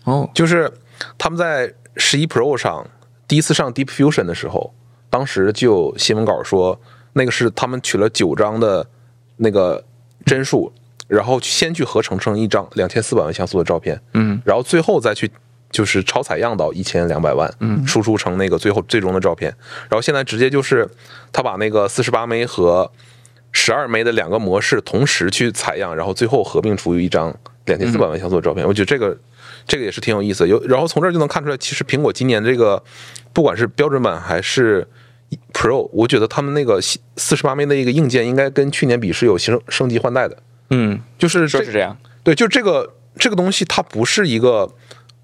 哦，就是他们在十一 Pro 上第一次上 Deep Fusion 的时候，当时就有新闻稿说，那个是他们取了九张的那个帧数，然后先去合成成一张两千四百万像素的照片，嗯，然后最后再去就是超采样到一千两百万，嗯，输出成那个最后最终的照片，然后现在直接就是他把那个四十八枚和十二枚的两个模式同时去采样，然后最后合并出一张两千四百万像素的照片。我觉得这个这个也是挺有意思的。有，然后从这儿就能看出来，其实苹果今年这个不管是标准版还是 Pro，我觉得他们那个四十八枚的一个硬件应该跟去年比是有升升级换代的。嗯，就是这说是这样。对，就这个这个东西，它不是一个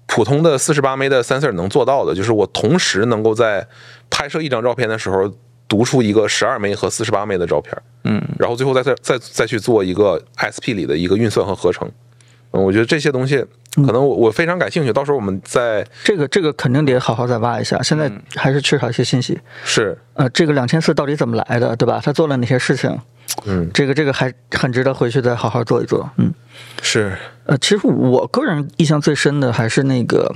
普通的四十八枚的 sensor 能做到的，就是我同时能够在拍摄一张照片的时候读出一个十二枚和四十八枚的照片，嗯，然后最后再再再再去做一个 SP 里的一个运算和合成。嗯，我觉得这些东西可能我我非常感兴趣，到时候我们再这个这个肯定得好好再挖一下，现在还是缺少一些信息。是呃，这个两千四到底怎么来的，对吧？他做了哪些事情？嗯这个这个还很值得回去再好好做一做。嗯，是呃，其实我个人印象最深的还是那个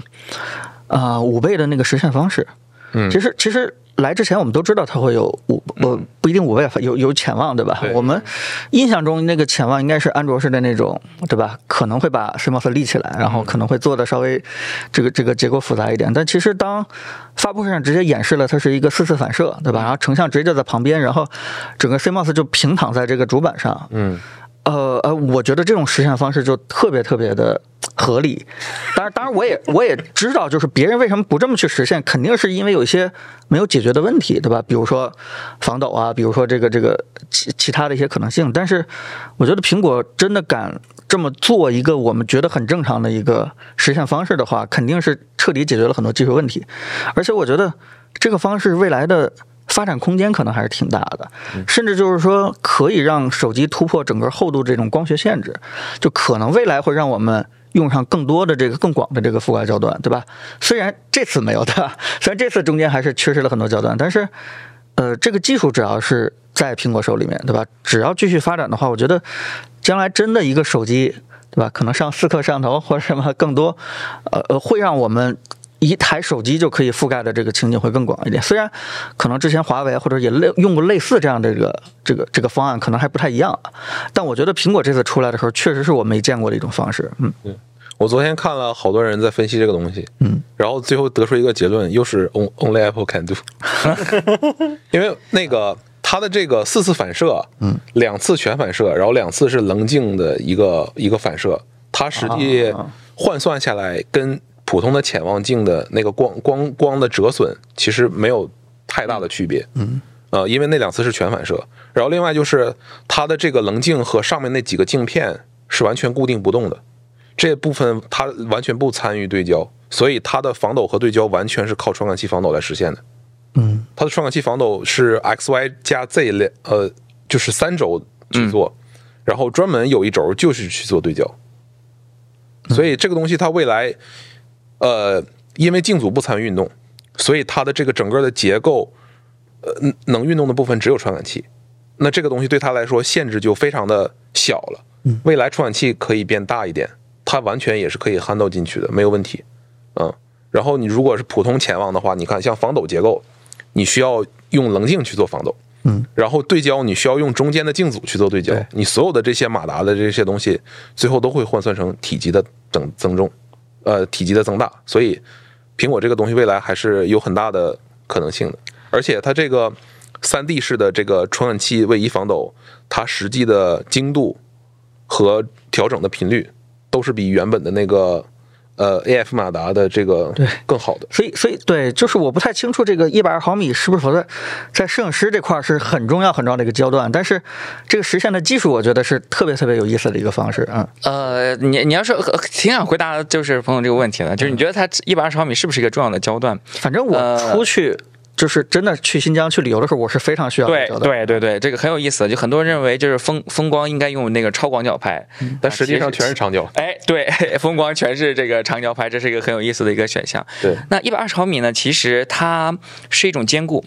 啊五倍的那个实现方式。嗯其实其实来之前我们都知道它会有五呃不一定五倍，有有潜望对吧？对我们印象中那个潜望应该是安卓式的那种对吧？可能会把 CMOS 立起来，然后可能会做的稍微这个这个结构复杂一点。但其实当发布会上直接演示了它是一个四次反射对吧？然后成像直接就在旁边，然后整个 CMOS 就平躺在这个主板上，嗯呃呃，我觉得这种实现方式就特别特别的合理。当然，当然，我也我也知道，就是别人为什么不这么去实现，肯定是因为有一些没有解决的问题，对吧？比如说防抖啊，比如说这个这个其其他的一些可能性。但是，我觉得苹果真的敢这么做一个我们觉得很正常的一个实现方式的话，肯定是彻底解决了很多技术问题。而且，我觉得这个方式未来的。发展空间可能还是挺大的，甚至就是说可以让手机突破整个厚度这种光学限制，就可能未来会让我们用上更多的这个更广的这个覆盖焦段，对吧？虽然这次没有的，虽然这次中间还是缺失了很多焦段，但是呃，这个技术只要是在苹果手里面，对吧？只要继续发展的话，我觉得将来真的一个手机，对吧？可能上四克摄像头或者什么更多，呃呃，会让我们。一台手机就可以覆盖的这个情景会更广一点，虽然可能之前华为或者也类用过类似这样的这个这个这个方案，可能还不太一样，但我觉得苹果这次出来的时候，确实是我没见过的一种方式。嗯，我昨天看了好多人在分析这个东西，嗯，然后最后得出一个结论，又是 on- only Apple can do，因为那个它的这个四次反射，嗯，两次全反射，然后两次是棱镜的一个一个反射，它实际啊。换算下来跟普通的潜望镜的那个光光光的折损其实没有太大的区别，嗯，呃，因为那两次是全反射，然后另外就是它的这个棱镜和上面那几个镜片是完全固定不动的，这部分它完全不参与对焦，所以它的防抖和对焦完全是靠传感器防抖来实现的。嗯，它的传感器防抖是 X、Y 加 Z 两呃，就是三轴去做，然后专门有一轴就是去做对焦。所以这个东西它未来，呃，因为镜组不参与运动，所以它的这个整个的结构，呃，能能运动的部分只有传感器。那这个东西对它来说限制就非常的小了。未来传感器可以变大一点，它完全也是可以 handle 进去的，没有问题。嗯，然后你如果是普通潜望的话，你看像防抖结构，你需要用棱镜去做防抖，嗯，然后对焦你需要用中间的镜组去做对焦对，你所有的这些马达的这些东西，最后都会换算成体积的增增重，呃，体积的增大，所以苹果这个东西未来还是有很大的可能性的，而且它这个三 D 式的这个传感器位移防抖，它实际的精度和调整的频率都是比原本的那个呃 AF 马达的这个对更好的。所以，所以对，就是我不太清楚这个一百二毫米是不是否在在摄影师这块儿是很重要很重要的一个焦段，但是这个实现的技术，我觉得是特别特别有意思的一个方式啊。呃，你你要是呃挺想回答就是朋友这个问题的，就是你觉得它一百二十毫米是不是一个重要的焦段？反正我呃出去就是真的去新疆去旅游的时候，我是非常需要这个对。对对对，这个很有意思。就很多人认为就是风风光应该用那个超广角拍，但实际上全是长焦。哎，对，风光全是这个长焦拍，这是一个很有意思的一个选项。对，那一百二十毫米呢，其实它是一种兼顾。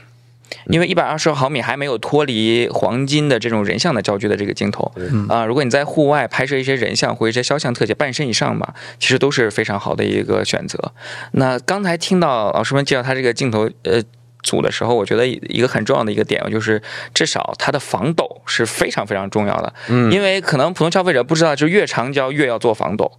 因为一百二十毫米还没有脱离黄金的这种人像的焦距的这个镜头啊、如果你在户外拍摄一些人像或一些肖像特写，半身以上吧，其实都是非常好的一个选择。那刚才听到老师们介绍它这个镜头，呃。组的时候，我觉得一个很重要的一个点就是，至少它的防抖是非常非常重要的。嗯，因为可能普通消费者不知道，就越长焦越要做防抖，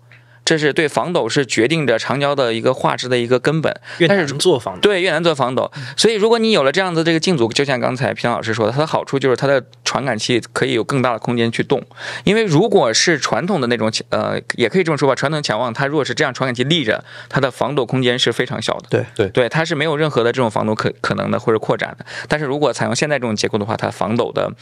这是对防抖是决定着长焦的一个画质的一个根本。越但是难做防抖。对，越难做防抖。所以，如果你有了这样子这个镜组，就像刚才平老师说的，它的好处就是它的传感器可以有更大的空间去动。因为如果是传统的那种呃，也可以这么说吧，传统潜望它如果是这样传感器立着，它的防抖空间是非常小的。对对对，它是没有任何的这种防抖可可能的或者扩展的。但是如果采用现在这种结构的话，它防抖的。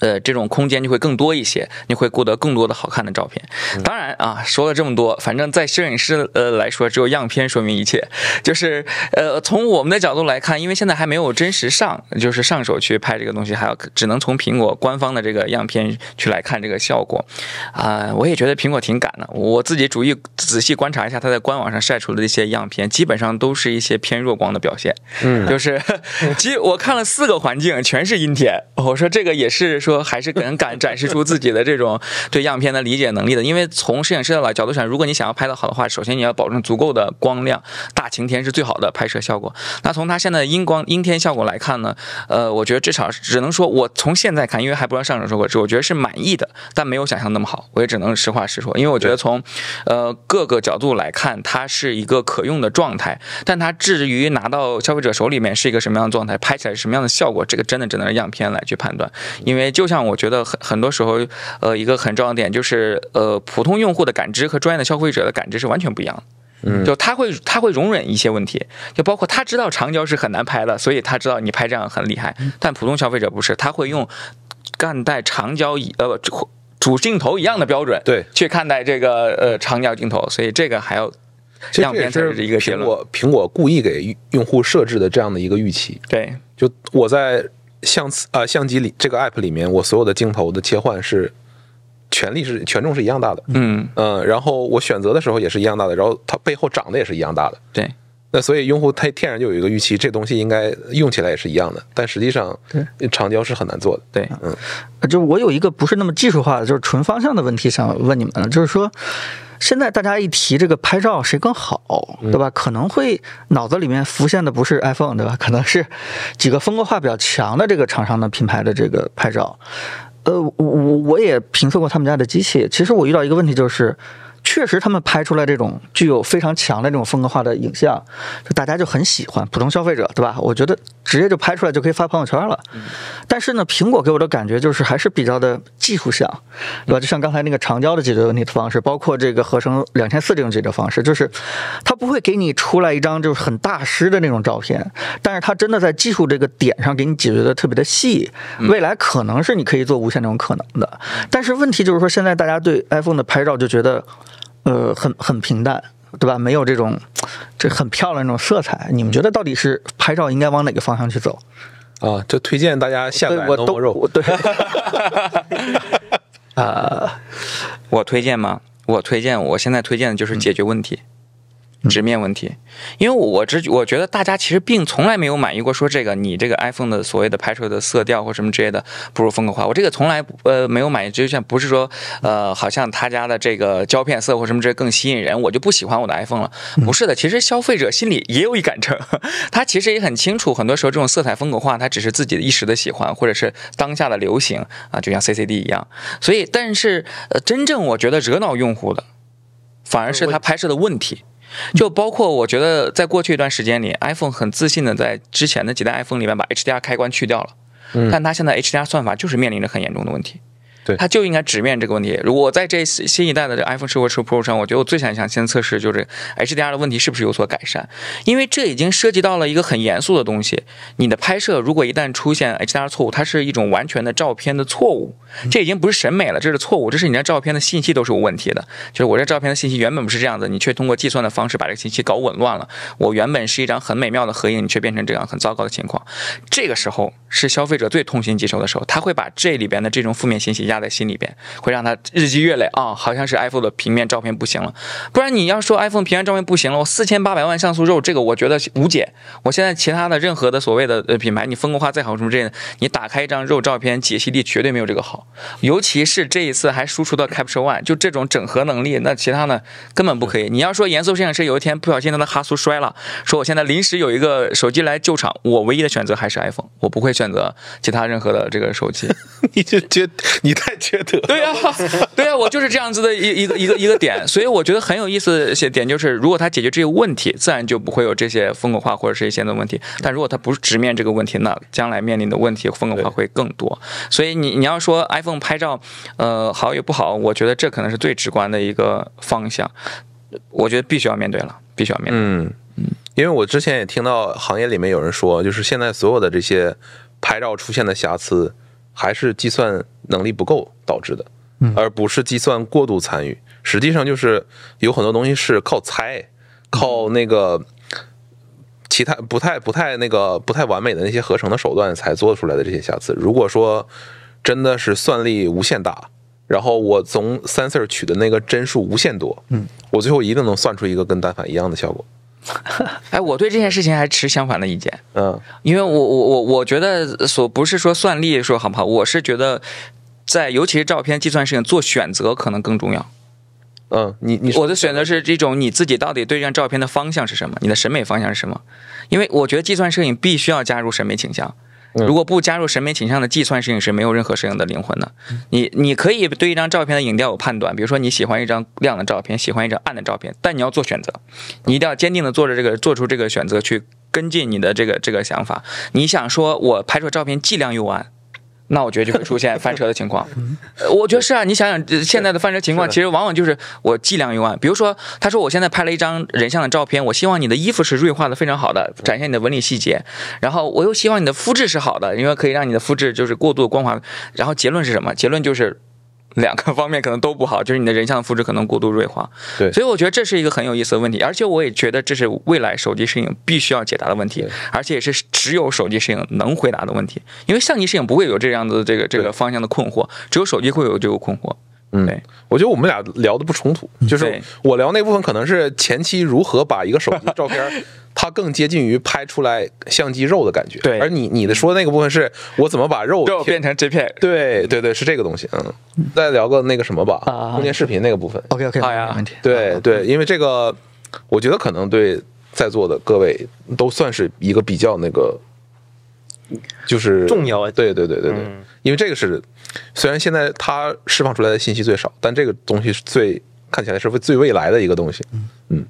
呃，这种空间就会更多一些，你会获得更多的好看的照片。当然啊，说了这么多，反正在摄影师呃来说，只有样片说明一切。就是呃，从我们的角度来看，因为现在还没有真实上，就是上手去拍这个东西，还要只能从苹果官方的这个样片去来看这个效果。啊、我也觉得苹果挺赶的。我自己主意仔细观察一下，它在官网上晒出的一些样片，基本上都是一些偏弱光的表现。嗯，就是 其实我看了四个环境，全是阴天。我说这个也是说还是很敢展示出自己的这种对样片的理解能力的。因为从摄影师的角度上，如果你想要拍得好的话，首先你要保证足够的光亮，大晴天是最好的拍摄效果。那从它现在的阴光阴天效果来看呢，呃，我觉得至少只能说，我从现在看，因为还不知道上手收果，我觉得是满意的，但没有想象那么好。我也只能实话实说，因为我觉得从呃各个角度来看，它是一个可用的状态，但它至于拿到消费者手里面是一个什么样的状态，拍起来是什么样的效果，这个真的只能是样片来去判断。因为就像我觉得很很多时候，呃，一个很重要的点就是，呃，普通用户的感知和专业的消费者的感知是完全不一样的。嗯就他会他会容忍一些问题，就包括他知道长焦是很难拍的，所以他知道你拍这样很厉害。但普通消费者不是，他会用看待长焦一呃主主镜头一样的标准，对，去看待这个呃长焦镜头，所以这个还要样片才是一个结苹论。果苹果故意给用户设置的这样的一个预期。对，就我在相次啊、相机里这个 app 里面，我所有的镜头的切换是权力是权重是一样大的，嗯，嗯，然后我选择的时候也是一样大的，然后它背后长得也是一样大的。对，那所以用户他天然就有一个预期，这东西应该用起来也是一样的，但实际上长焦是很难做的。对，嗯就我有一个不是那么技术化的，就是纯方向的问题想问你们，就是说，现在大家一提这个拍照谁更好，对吧？可能会脑子里面浮现的不是 iPhone，对吧？可能是几个风格化比较强的这个厂商的品牌的这个拍照。呃，我我我也评测过他们家的机器，其实我遇到一个问题就是。确实他们拍出来这种具有非常强的这种风格化的影像，就大家就很喜欢，普通消费者对吧？我觉得直接就拍出来就可以发朋友圈了。但是呢，苹果给我的感觉就是还是比较的技术向，对吧？就像刚才那个长焦的解决问题的方式，包括这个合成两千四这种解决方式，就是它不会给你出来一张就是很大师的那种照片，但是它真的在技术这个点上给你解决的特别的细。未来可能是你可以做无限这种可能的，但是问题就是说，现在大家对 iPhone 的拍照就觉得。呃，很很平淡，对吧？没有这种 这很漂亮那种色彩。你们觉得到底是拍照应该往哪个方向去走？啊，就推荐大家下载我都浓肉。我对 啊，我推荐吗？我推荐，我现在推荐的就是解决问题。直面问题，因为我只我觉得大家其实并从来没有满意过说这个你这个 iPhone 的所谓的拍摄的色调或什么之类的不如风格化，我这个从来呃没有满意，就像不是说呃好像他家的这个胶片色或什么之类更吸引人，我就不喜欢我的 iPhone 了，不是的，其实消费者心里也有一杆秤，他其实也很清楚，很多时候这种色彩风格化，他只是自己的一时的喜欢或者是当下的流行啊，就像 CCD 一样，所以但是呃真正我觉得惹恼用户的，反而是他拍摄的问题。就包括我觉得，在过去一段时间里，iPhone 很自信的在之前的几代 iPhone 里面把 HDR 开关去掉了，但它现在 HDR 算法就是面临着很严重的问题。对，它就应该直面这个问题。如果在这新一代的这 iPhone 十五、十 Pro 上，我觉得我最想想先测试就是 HDR 的问题是不是有所改善，因为这已经涉及到了一个很严肃的东西。你的拍摄如果一旦出现 HDR 错误，它是一种完全的照片的错误，这已经不是审美了，这是错误，这是你的照片的信息都是有问题的。就是我这照片的信息原本不是这样子，你却通过计算的方式把这个信息搞紊乱了。我原本是一张很美妙的合影，你却变成这样很糟糕的情况。这个时候是消费者最痛心疾首的时候，他会把这里边的这种负面信息压压在心里边。会让他日积月累啊，好像是 iPhone 的平面照片不行了。不然你要说 iPhone 平面照片不行了，我四千八百万像素肉，这个我觉得无解。我现在其他的任何的所谓的呃品牌，你风格化再好什么之类的，你打开一张肉照片，解析力绝对没有这个好。尤其是这一次还输出到 Capture One，就这种整合能力，那其他呢根本不可以。你要说严肃摄影师有一天不小心他的哈苏摔了，说我现在临时有一个手机来救场，我唯一的选择还是 iPhone，我不会选择其他任何的这个手机。你就觉你太缺德。对呀，对呀，我就是这样子的一一个一个一个点，所以我觉得很有意思的点就是，如果他解决这些问题，自然就不会有这些风格化或者是一些的问题。但如果他不是直面这个问题，那将来面临的问题风格化会更多。所以你你要说 iPhone 拍照，呃，好与不好，我觉得这可能是最直观的一个方向。我觉得必须要面对了，必须要面对。嗯嗯，因为我之前也听到行业里面有人说，就是现在所有的这些拍照出现的瑕疵，还是计算能力不够导致的，而不是计算过度参与。实际上就是有很多东西是靠猜，靠那个其他不太不太那个不太完美的那些合成的手段才做出来的这些瑕疵。如果说真的是算力无限大，然后我从 sensor 取的那个帧数无限多，嗯，我最后一定能算出一个跟单反一样的效果。哎，我对这件事情还持相反的意见。嗯，因为我我我我觉得所不是说算力说好不好，我是觉得在尤其是照片计算摄影做选择可能更重要。嗯，你你我的选择是这种你自己到底对这张照片的方向是什么，你的审美方向是什么？因为我觉得计算摄影必须要加入审美倾向。如果不加入审美倾向的计算摄影师没有任何摄影的灵魂的。你你可以对一张照片的影调有判断，比如说你喜欢一张亮的照片，喜欢一张暗的照片，但你要做选择，你一定要坚定的做着这个做出这个选择去跟进你的这个这个想法。你想说我拍出照片既亮又暗。那我觉得就会出现翻车的情况。呃我觉得是啊，你想想呃现在的翻车情况，其实往往就是我计量用案。比如说，他说我现在拍了一张人像的照片，我希望你的衣服是锐化的非常好的，展现你的纹理细节。然后我又希望你的肤质是好的，因为可以让你的肤质就是过度光滑。然后结论是什么？结论就是。两个方面可能都不好，就是你的人像的肤质可能过度锐化，对。所以我觉得这是一个很有意思的问题，而且我也觉得这是未来手机摄影必须要解答的问题，而且也是只有手机摄影能回答的问题，因为相机摄影不会有这样子的这个这个方向的困惑，只有手机会有这个困惑。嗯。对，我觉得我们俩聊的不冲突，就是我聊那部分可能是前期如何把一个手机照片，它更接近于拍出来相机肉的感觉，对。而你你的说的那个部分是我怎么把肉肉变成 JPEG，对对对是这个东西，嗯，再聊个那个什么吧，啊。空间视频那个部分，OK OK，好呀。没问题。对对，因为这个我觉得可能对在座的各位都算是一个比较那个。就是重要。对对对对对，嗯。因为这个是虽然现在它释放出来的信息最少，但这个东西是最看起来是最未来的一个东西。嗯。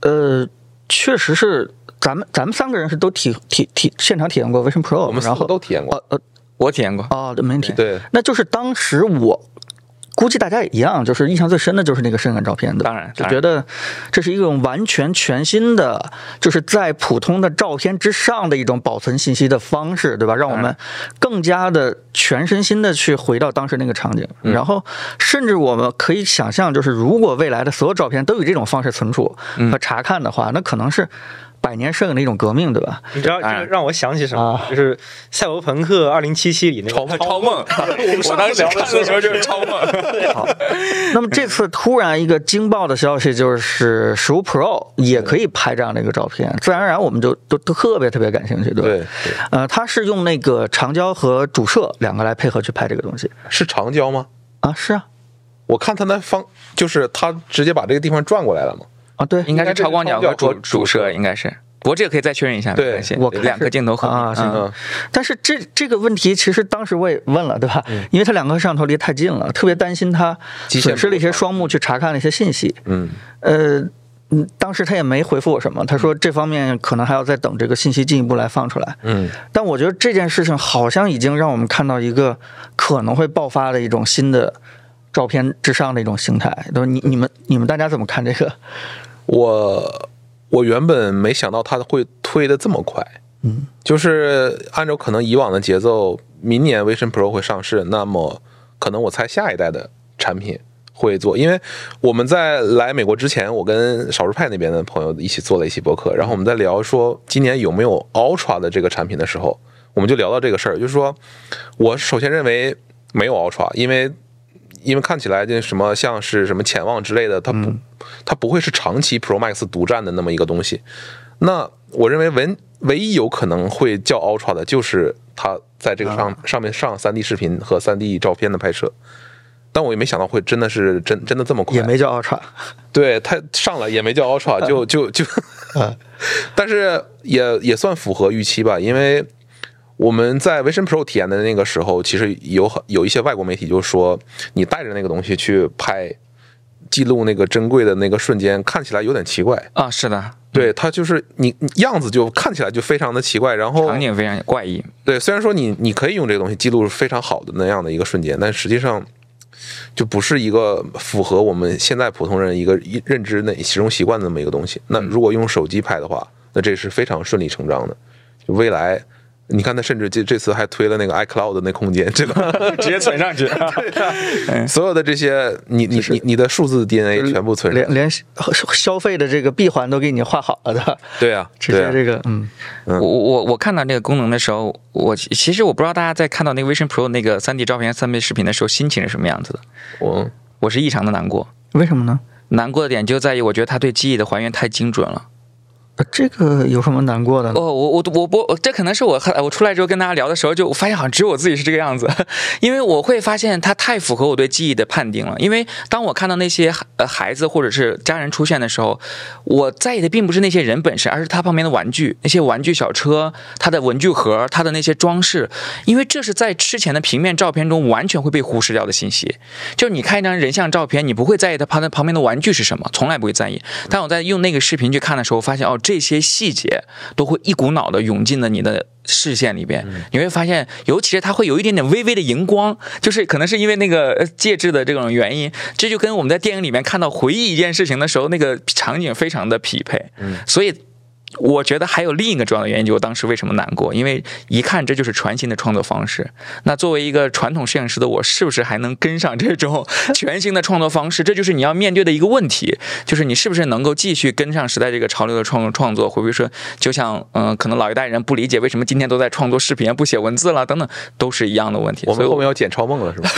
呃，确实是，咱们咱们三个人是都体体体现场体验过 Vision Pro，我们四个然后都体验过。呃呃我体验过，啊，没问题。对，那就是当时我估计大家也一样，就是印象最深的就是那个深感照片的，当然当然。就觉得这是一种完全全新的，就是在普通的照片之上的一种保存信息的方式，对吧？让我们更加的全身心的去回到当时那个场景，然后甚至我们可以想象，就是如果未来的所有照片都以这种方式存储和查看的话，那可能是百年摄影的一种革命，对吧？你知道这让我想起什么啊？就是《赛博朋克2077》里那个超超梦，我当时看的时候就是超梦。好，那么这次突然一个惊爆的消息，就是十五 Pro 也可以拍这样的一个照片，自然而然我们就都都特别特别感兴趣，对吧？对，对呃，它是用那个长焦和主摄两个来配合去拍这个东西是长焦吗？啊，是啊，我看他那方就是他直接把这个地方转过来了嘛。啊，对，应该是超广角和主主摄，应该是。不过这个可以再确认一下，没对关系我两个镜头合啊，并。行。嗯，但是这这个问题，其实当时我也问了，对吧？因为它两个摄像头离太近了，特别担心它损失了一些双目去查看了一些信息。嗯，呃，嗯，当时他也没回复我什么，他说这方面可能还要再等这个信息进一步来放出来。嗯，但我觉得这件事情好像已经让我们看到一个可能会爆发的一种新的照片之上的一种形态。都你你们你们大家怎么看这个？我我原本没想到它会推的这么快，嗯，就是按照可能以往的节奏，明年 Vision Pro 会上市，那么可能我猜下一代的产品会做，因为我们在来美国之前，我跟少数派那边的朋友一起做了一期博客，然后我们在聊说今年有没有 Ultra 的这个产品的时候，我们就聊到这个事儿，就是说我首先认为没有 Ultra，因为因为看起来这什么像是什么潜望之类的，它不，它不会是长期 Pro Max 独占的那么一个东西。那我认为唯唯一有可能会叫 Ultra 的，就是它在这个上、上面上 3D 视频和 3D 照片的拍摄。但我也没想到会真的是真真的这么快，也没叫 Ultra，对他上来也没叫 Ultra，就就就，但是也也算符合预期吧，因为我们在 Vision Pro 体验的那个时候，其实有很有一些外国媒体就说，你带着那个东西去拍记录那个珍贵的那个瞬间，看起来有点奇怪。啊，是的，对，它就是你你样子就看起来就非常的奇怪，然后场景非常怪异。对，虽然说你你可以用这个东西记录非常好的那样的一个瞬间，但实际上就不是一个符合我们现在普通人一个一认知那使用习惯的那么一个东西。那如果用手机拍的话，那这是非常顺理成章的。就未来，你看他甚至这这次还推了那个 iCloud 的那空间，这个？直接存上去。所有的这些，你你你你的数字 DNA 全部存上连。连消费的这个闭环都给你画好了的，对啊，直接这个嗯，我我我看到这个功能的时候，我其其实我不知道大家在看到那个 Vision Pro 那个 3D 照片、3D 视频的时候，心情是什么样子的。我我是异常的难过，为什么呢？难过的点就在于我觉得它对记忆的还原太精准了。呃这个有什么难过的呢？哦，我我我我，这可能是我我出来之后跟大家聊的时候，就我发现好像只有我自己是这个样子，因为我会发现它太符合我对记忆的判定了。因为当我看到那些呃孩子或者是家人出现的时候，我在意的并不是那些人本身，而是他旁边的玩具，那些玩具小车、他的文具盒、他的那些装饰，因为这是在之前的平面照片中完全会被忽视掉的信息。就是你看一张人像照片，你不会在意它旁旁边的玩具是什么，从来不会在意。但我在用那个视频去看的时候，发现哦，这些细节都会一股脑的涌进了你的视线里边。你会发现，尤其是它会有一点点微微的荧光，就是可能是因为那个呃介质的这种原因，这就跟我们在电影里面看到回忆一件事情的时候，那个场景非常的匹配。所以。我觉得还有另一个重要的原因，就是我当时为什么难过，因为一看这就是全新的创作方式。那作为一个传统摄影师的我，是不是还能跟上这种 全新的创作方式？这就是你要面对的一个问题，就是你是不是能够继续跟上时代这个潮流的创创作？会不会说，就像嗯、呃可能老一代人不理解为什么今天都在创作视频，不写文字了等等，都是一样的问题。所以我们后面要剪超梦了，是吧？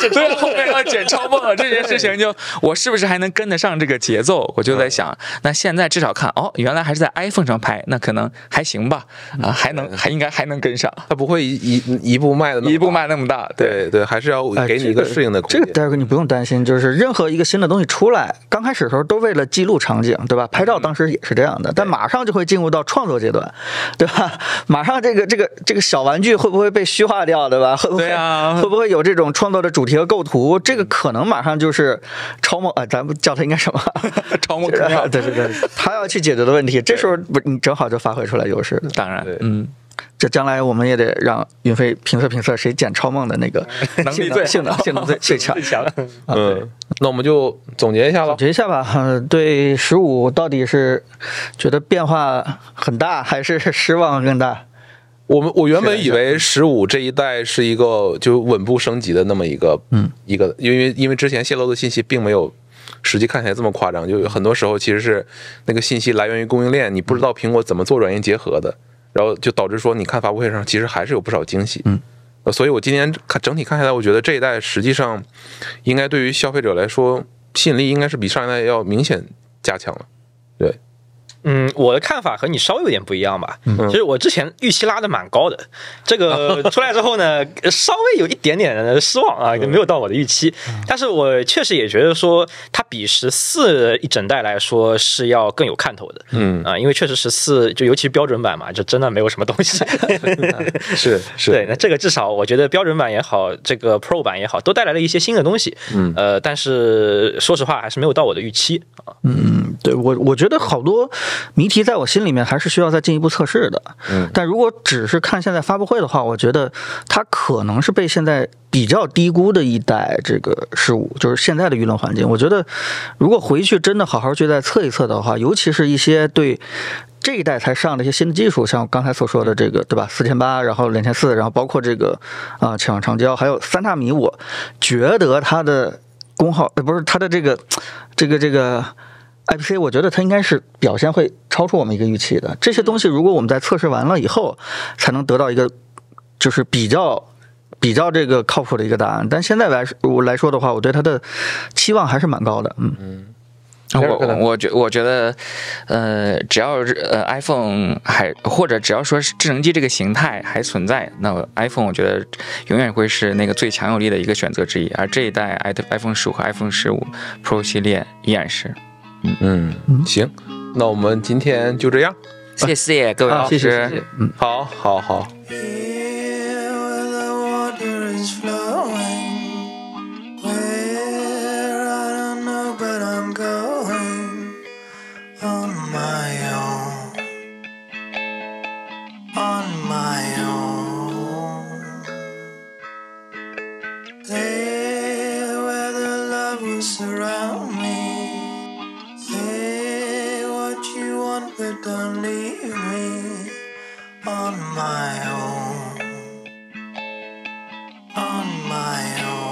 对，后面要剪超梦了这件事情就，我是不是还能跟得上这个节奏？我就在想，那现在至少看哦，原来还是在 iPhone 上拍，那可能还行吧，啊，还能还应该还能跟上，它不会一一步迈的一步迈那么大，对。对，还是要给你一个适应的空间。这个戴哥你不用担心，就是任何一个新的东西出来，刚开始的时候都为了记录场景，对吧？拍照当时也是这样的，但马上就会进入到创作阶段，对吧？马上这个这个这个小玩具会不会被虚化掉，对吧？会不会对啊会不会有这种创作的主题和构图，这个可能马上就是超梦啊、咱们叫它应该什么？超梦对对 对，他要去解决的问题，这时候不你正好就发挥出来优势。当然对，嗯，这将来我们也得让云飞评测评测谁捡超梦的那个 能力最性能性能最最强。强。嗯，那我们就总结一下吧总。结一下吧，呃对十五到底是觉得变化很大，还是失望更大？我们我原本以为十五这一代是一个就稳步升级的那么一个，嗯，一个，因为因为之前泄露的信息并没有实际看起来这么夸张，就有很多时候其实是那个信息来源于供应链，你不知道苹果怎么做软硬结合的，然后就导致说你看发布会上其实还是有不少惊喜，嗯，所以我今年看整体看下来，我觉得这一代实际上应该对于消费者来说吸引力应该是比上一代要明显加强了，对，嗯，我的看法和你稍微有点不一样吧。嗯其实我之前预期拉的蛮高的，这个 出来之后呢，稍微有一点点的失望啊，没有到我的预期。但是我确实也觉得说，它比十四一整代来说是要更有看头的。嗯啊，因为确实十四就尤其标准版嘛，就真的没有什么东西。是是，对，那这个至少我觉得标准版也好，这个 Pro 版也好，都带来了一些新的东西。嗯呃，但是说实话，还是没有到我的预期啊。对我，我觉得好多谜题在我心里面还是需要再进一步测试的。嗯，但如果只是看现在发布会的话，我觉得它可能是被现在比较低估的一代这个事物，就是现在的舆论环境。我觉得如果回去真的好好去再测一测的话，尤其是一些对。这一代才上的一些新的技术，像刚才所说的这个，对吧？四千八，然后两千四，然后包括这个啊、潜望长焦，还有三纳米，我觉得它的功耗，呃，不是它的这个这个这个 IPC，我觉得它应该是表现会超出我们一个预期的。这些东西如果我们在测试完了以后，才能得到一个就是比较比较这个靠谱的一个答案。但现在来说我来说的话，我对它的期望还是蛮高的。嗯嗯，我我觉我觉得，呃，只要是呃 iPhone 还或者只要说是智能机这个形态还存在，那 iPhone 我觉得永远会是那个最强有力的一个选择之一。而这一代 i iPhone 十五和 iPhone 十五 Pro 系列依然是。嗯嗯，行，那我们今天就这样。谢谢各位，老师。谢谢谢谢。嗯。好，好，好。Here don't leave me on my own. On my own.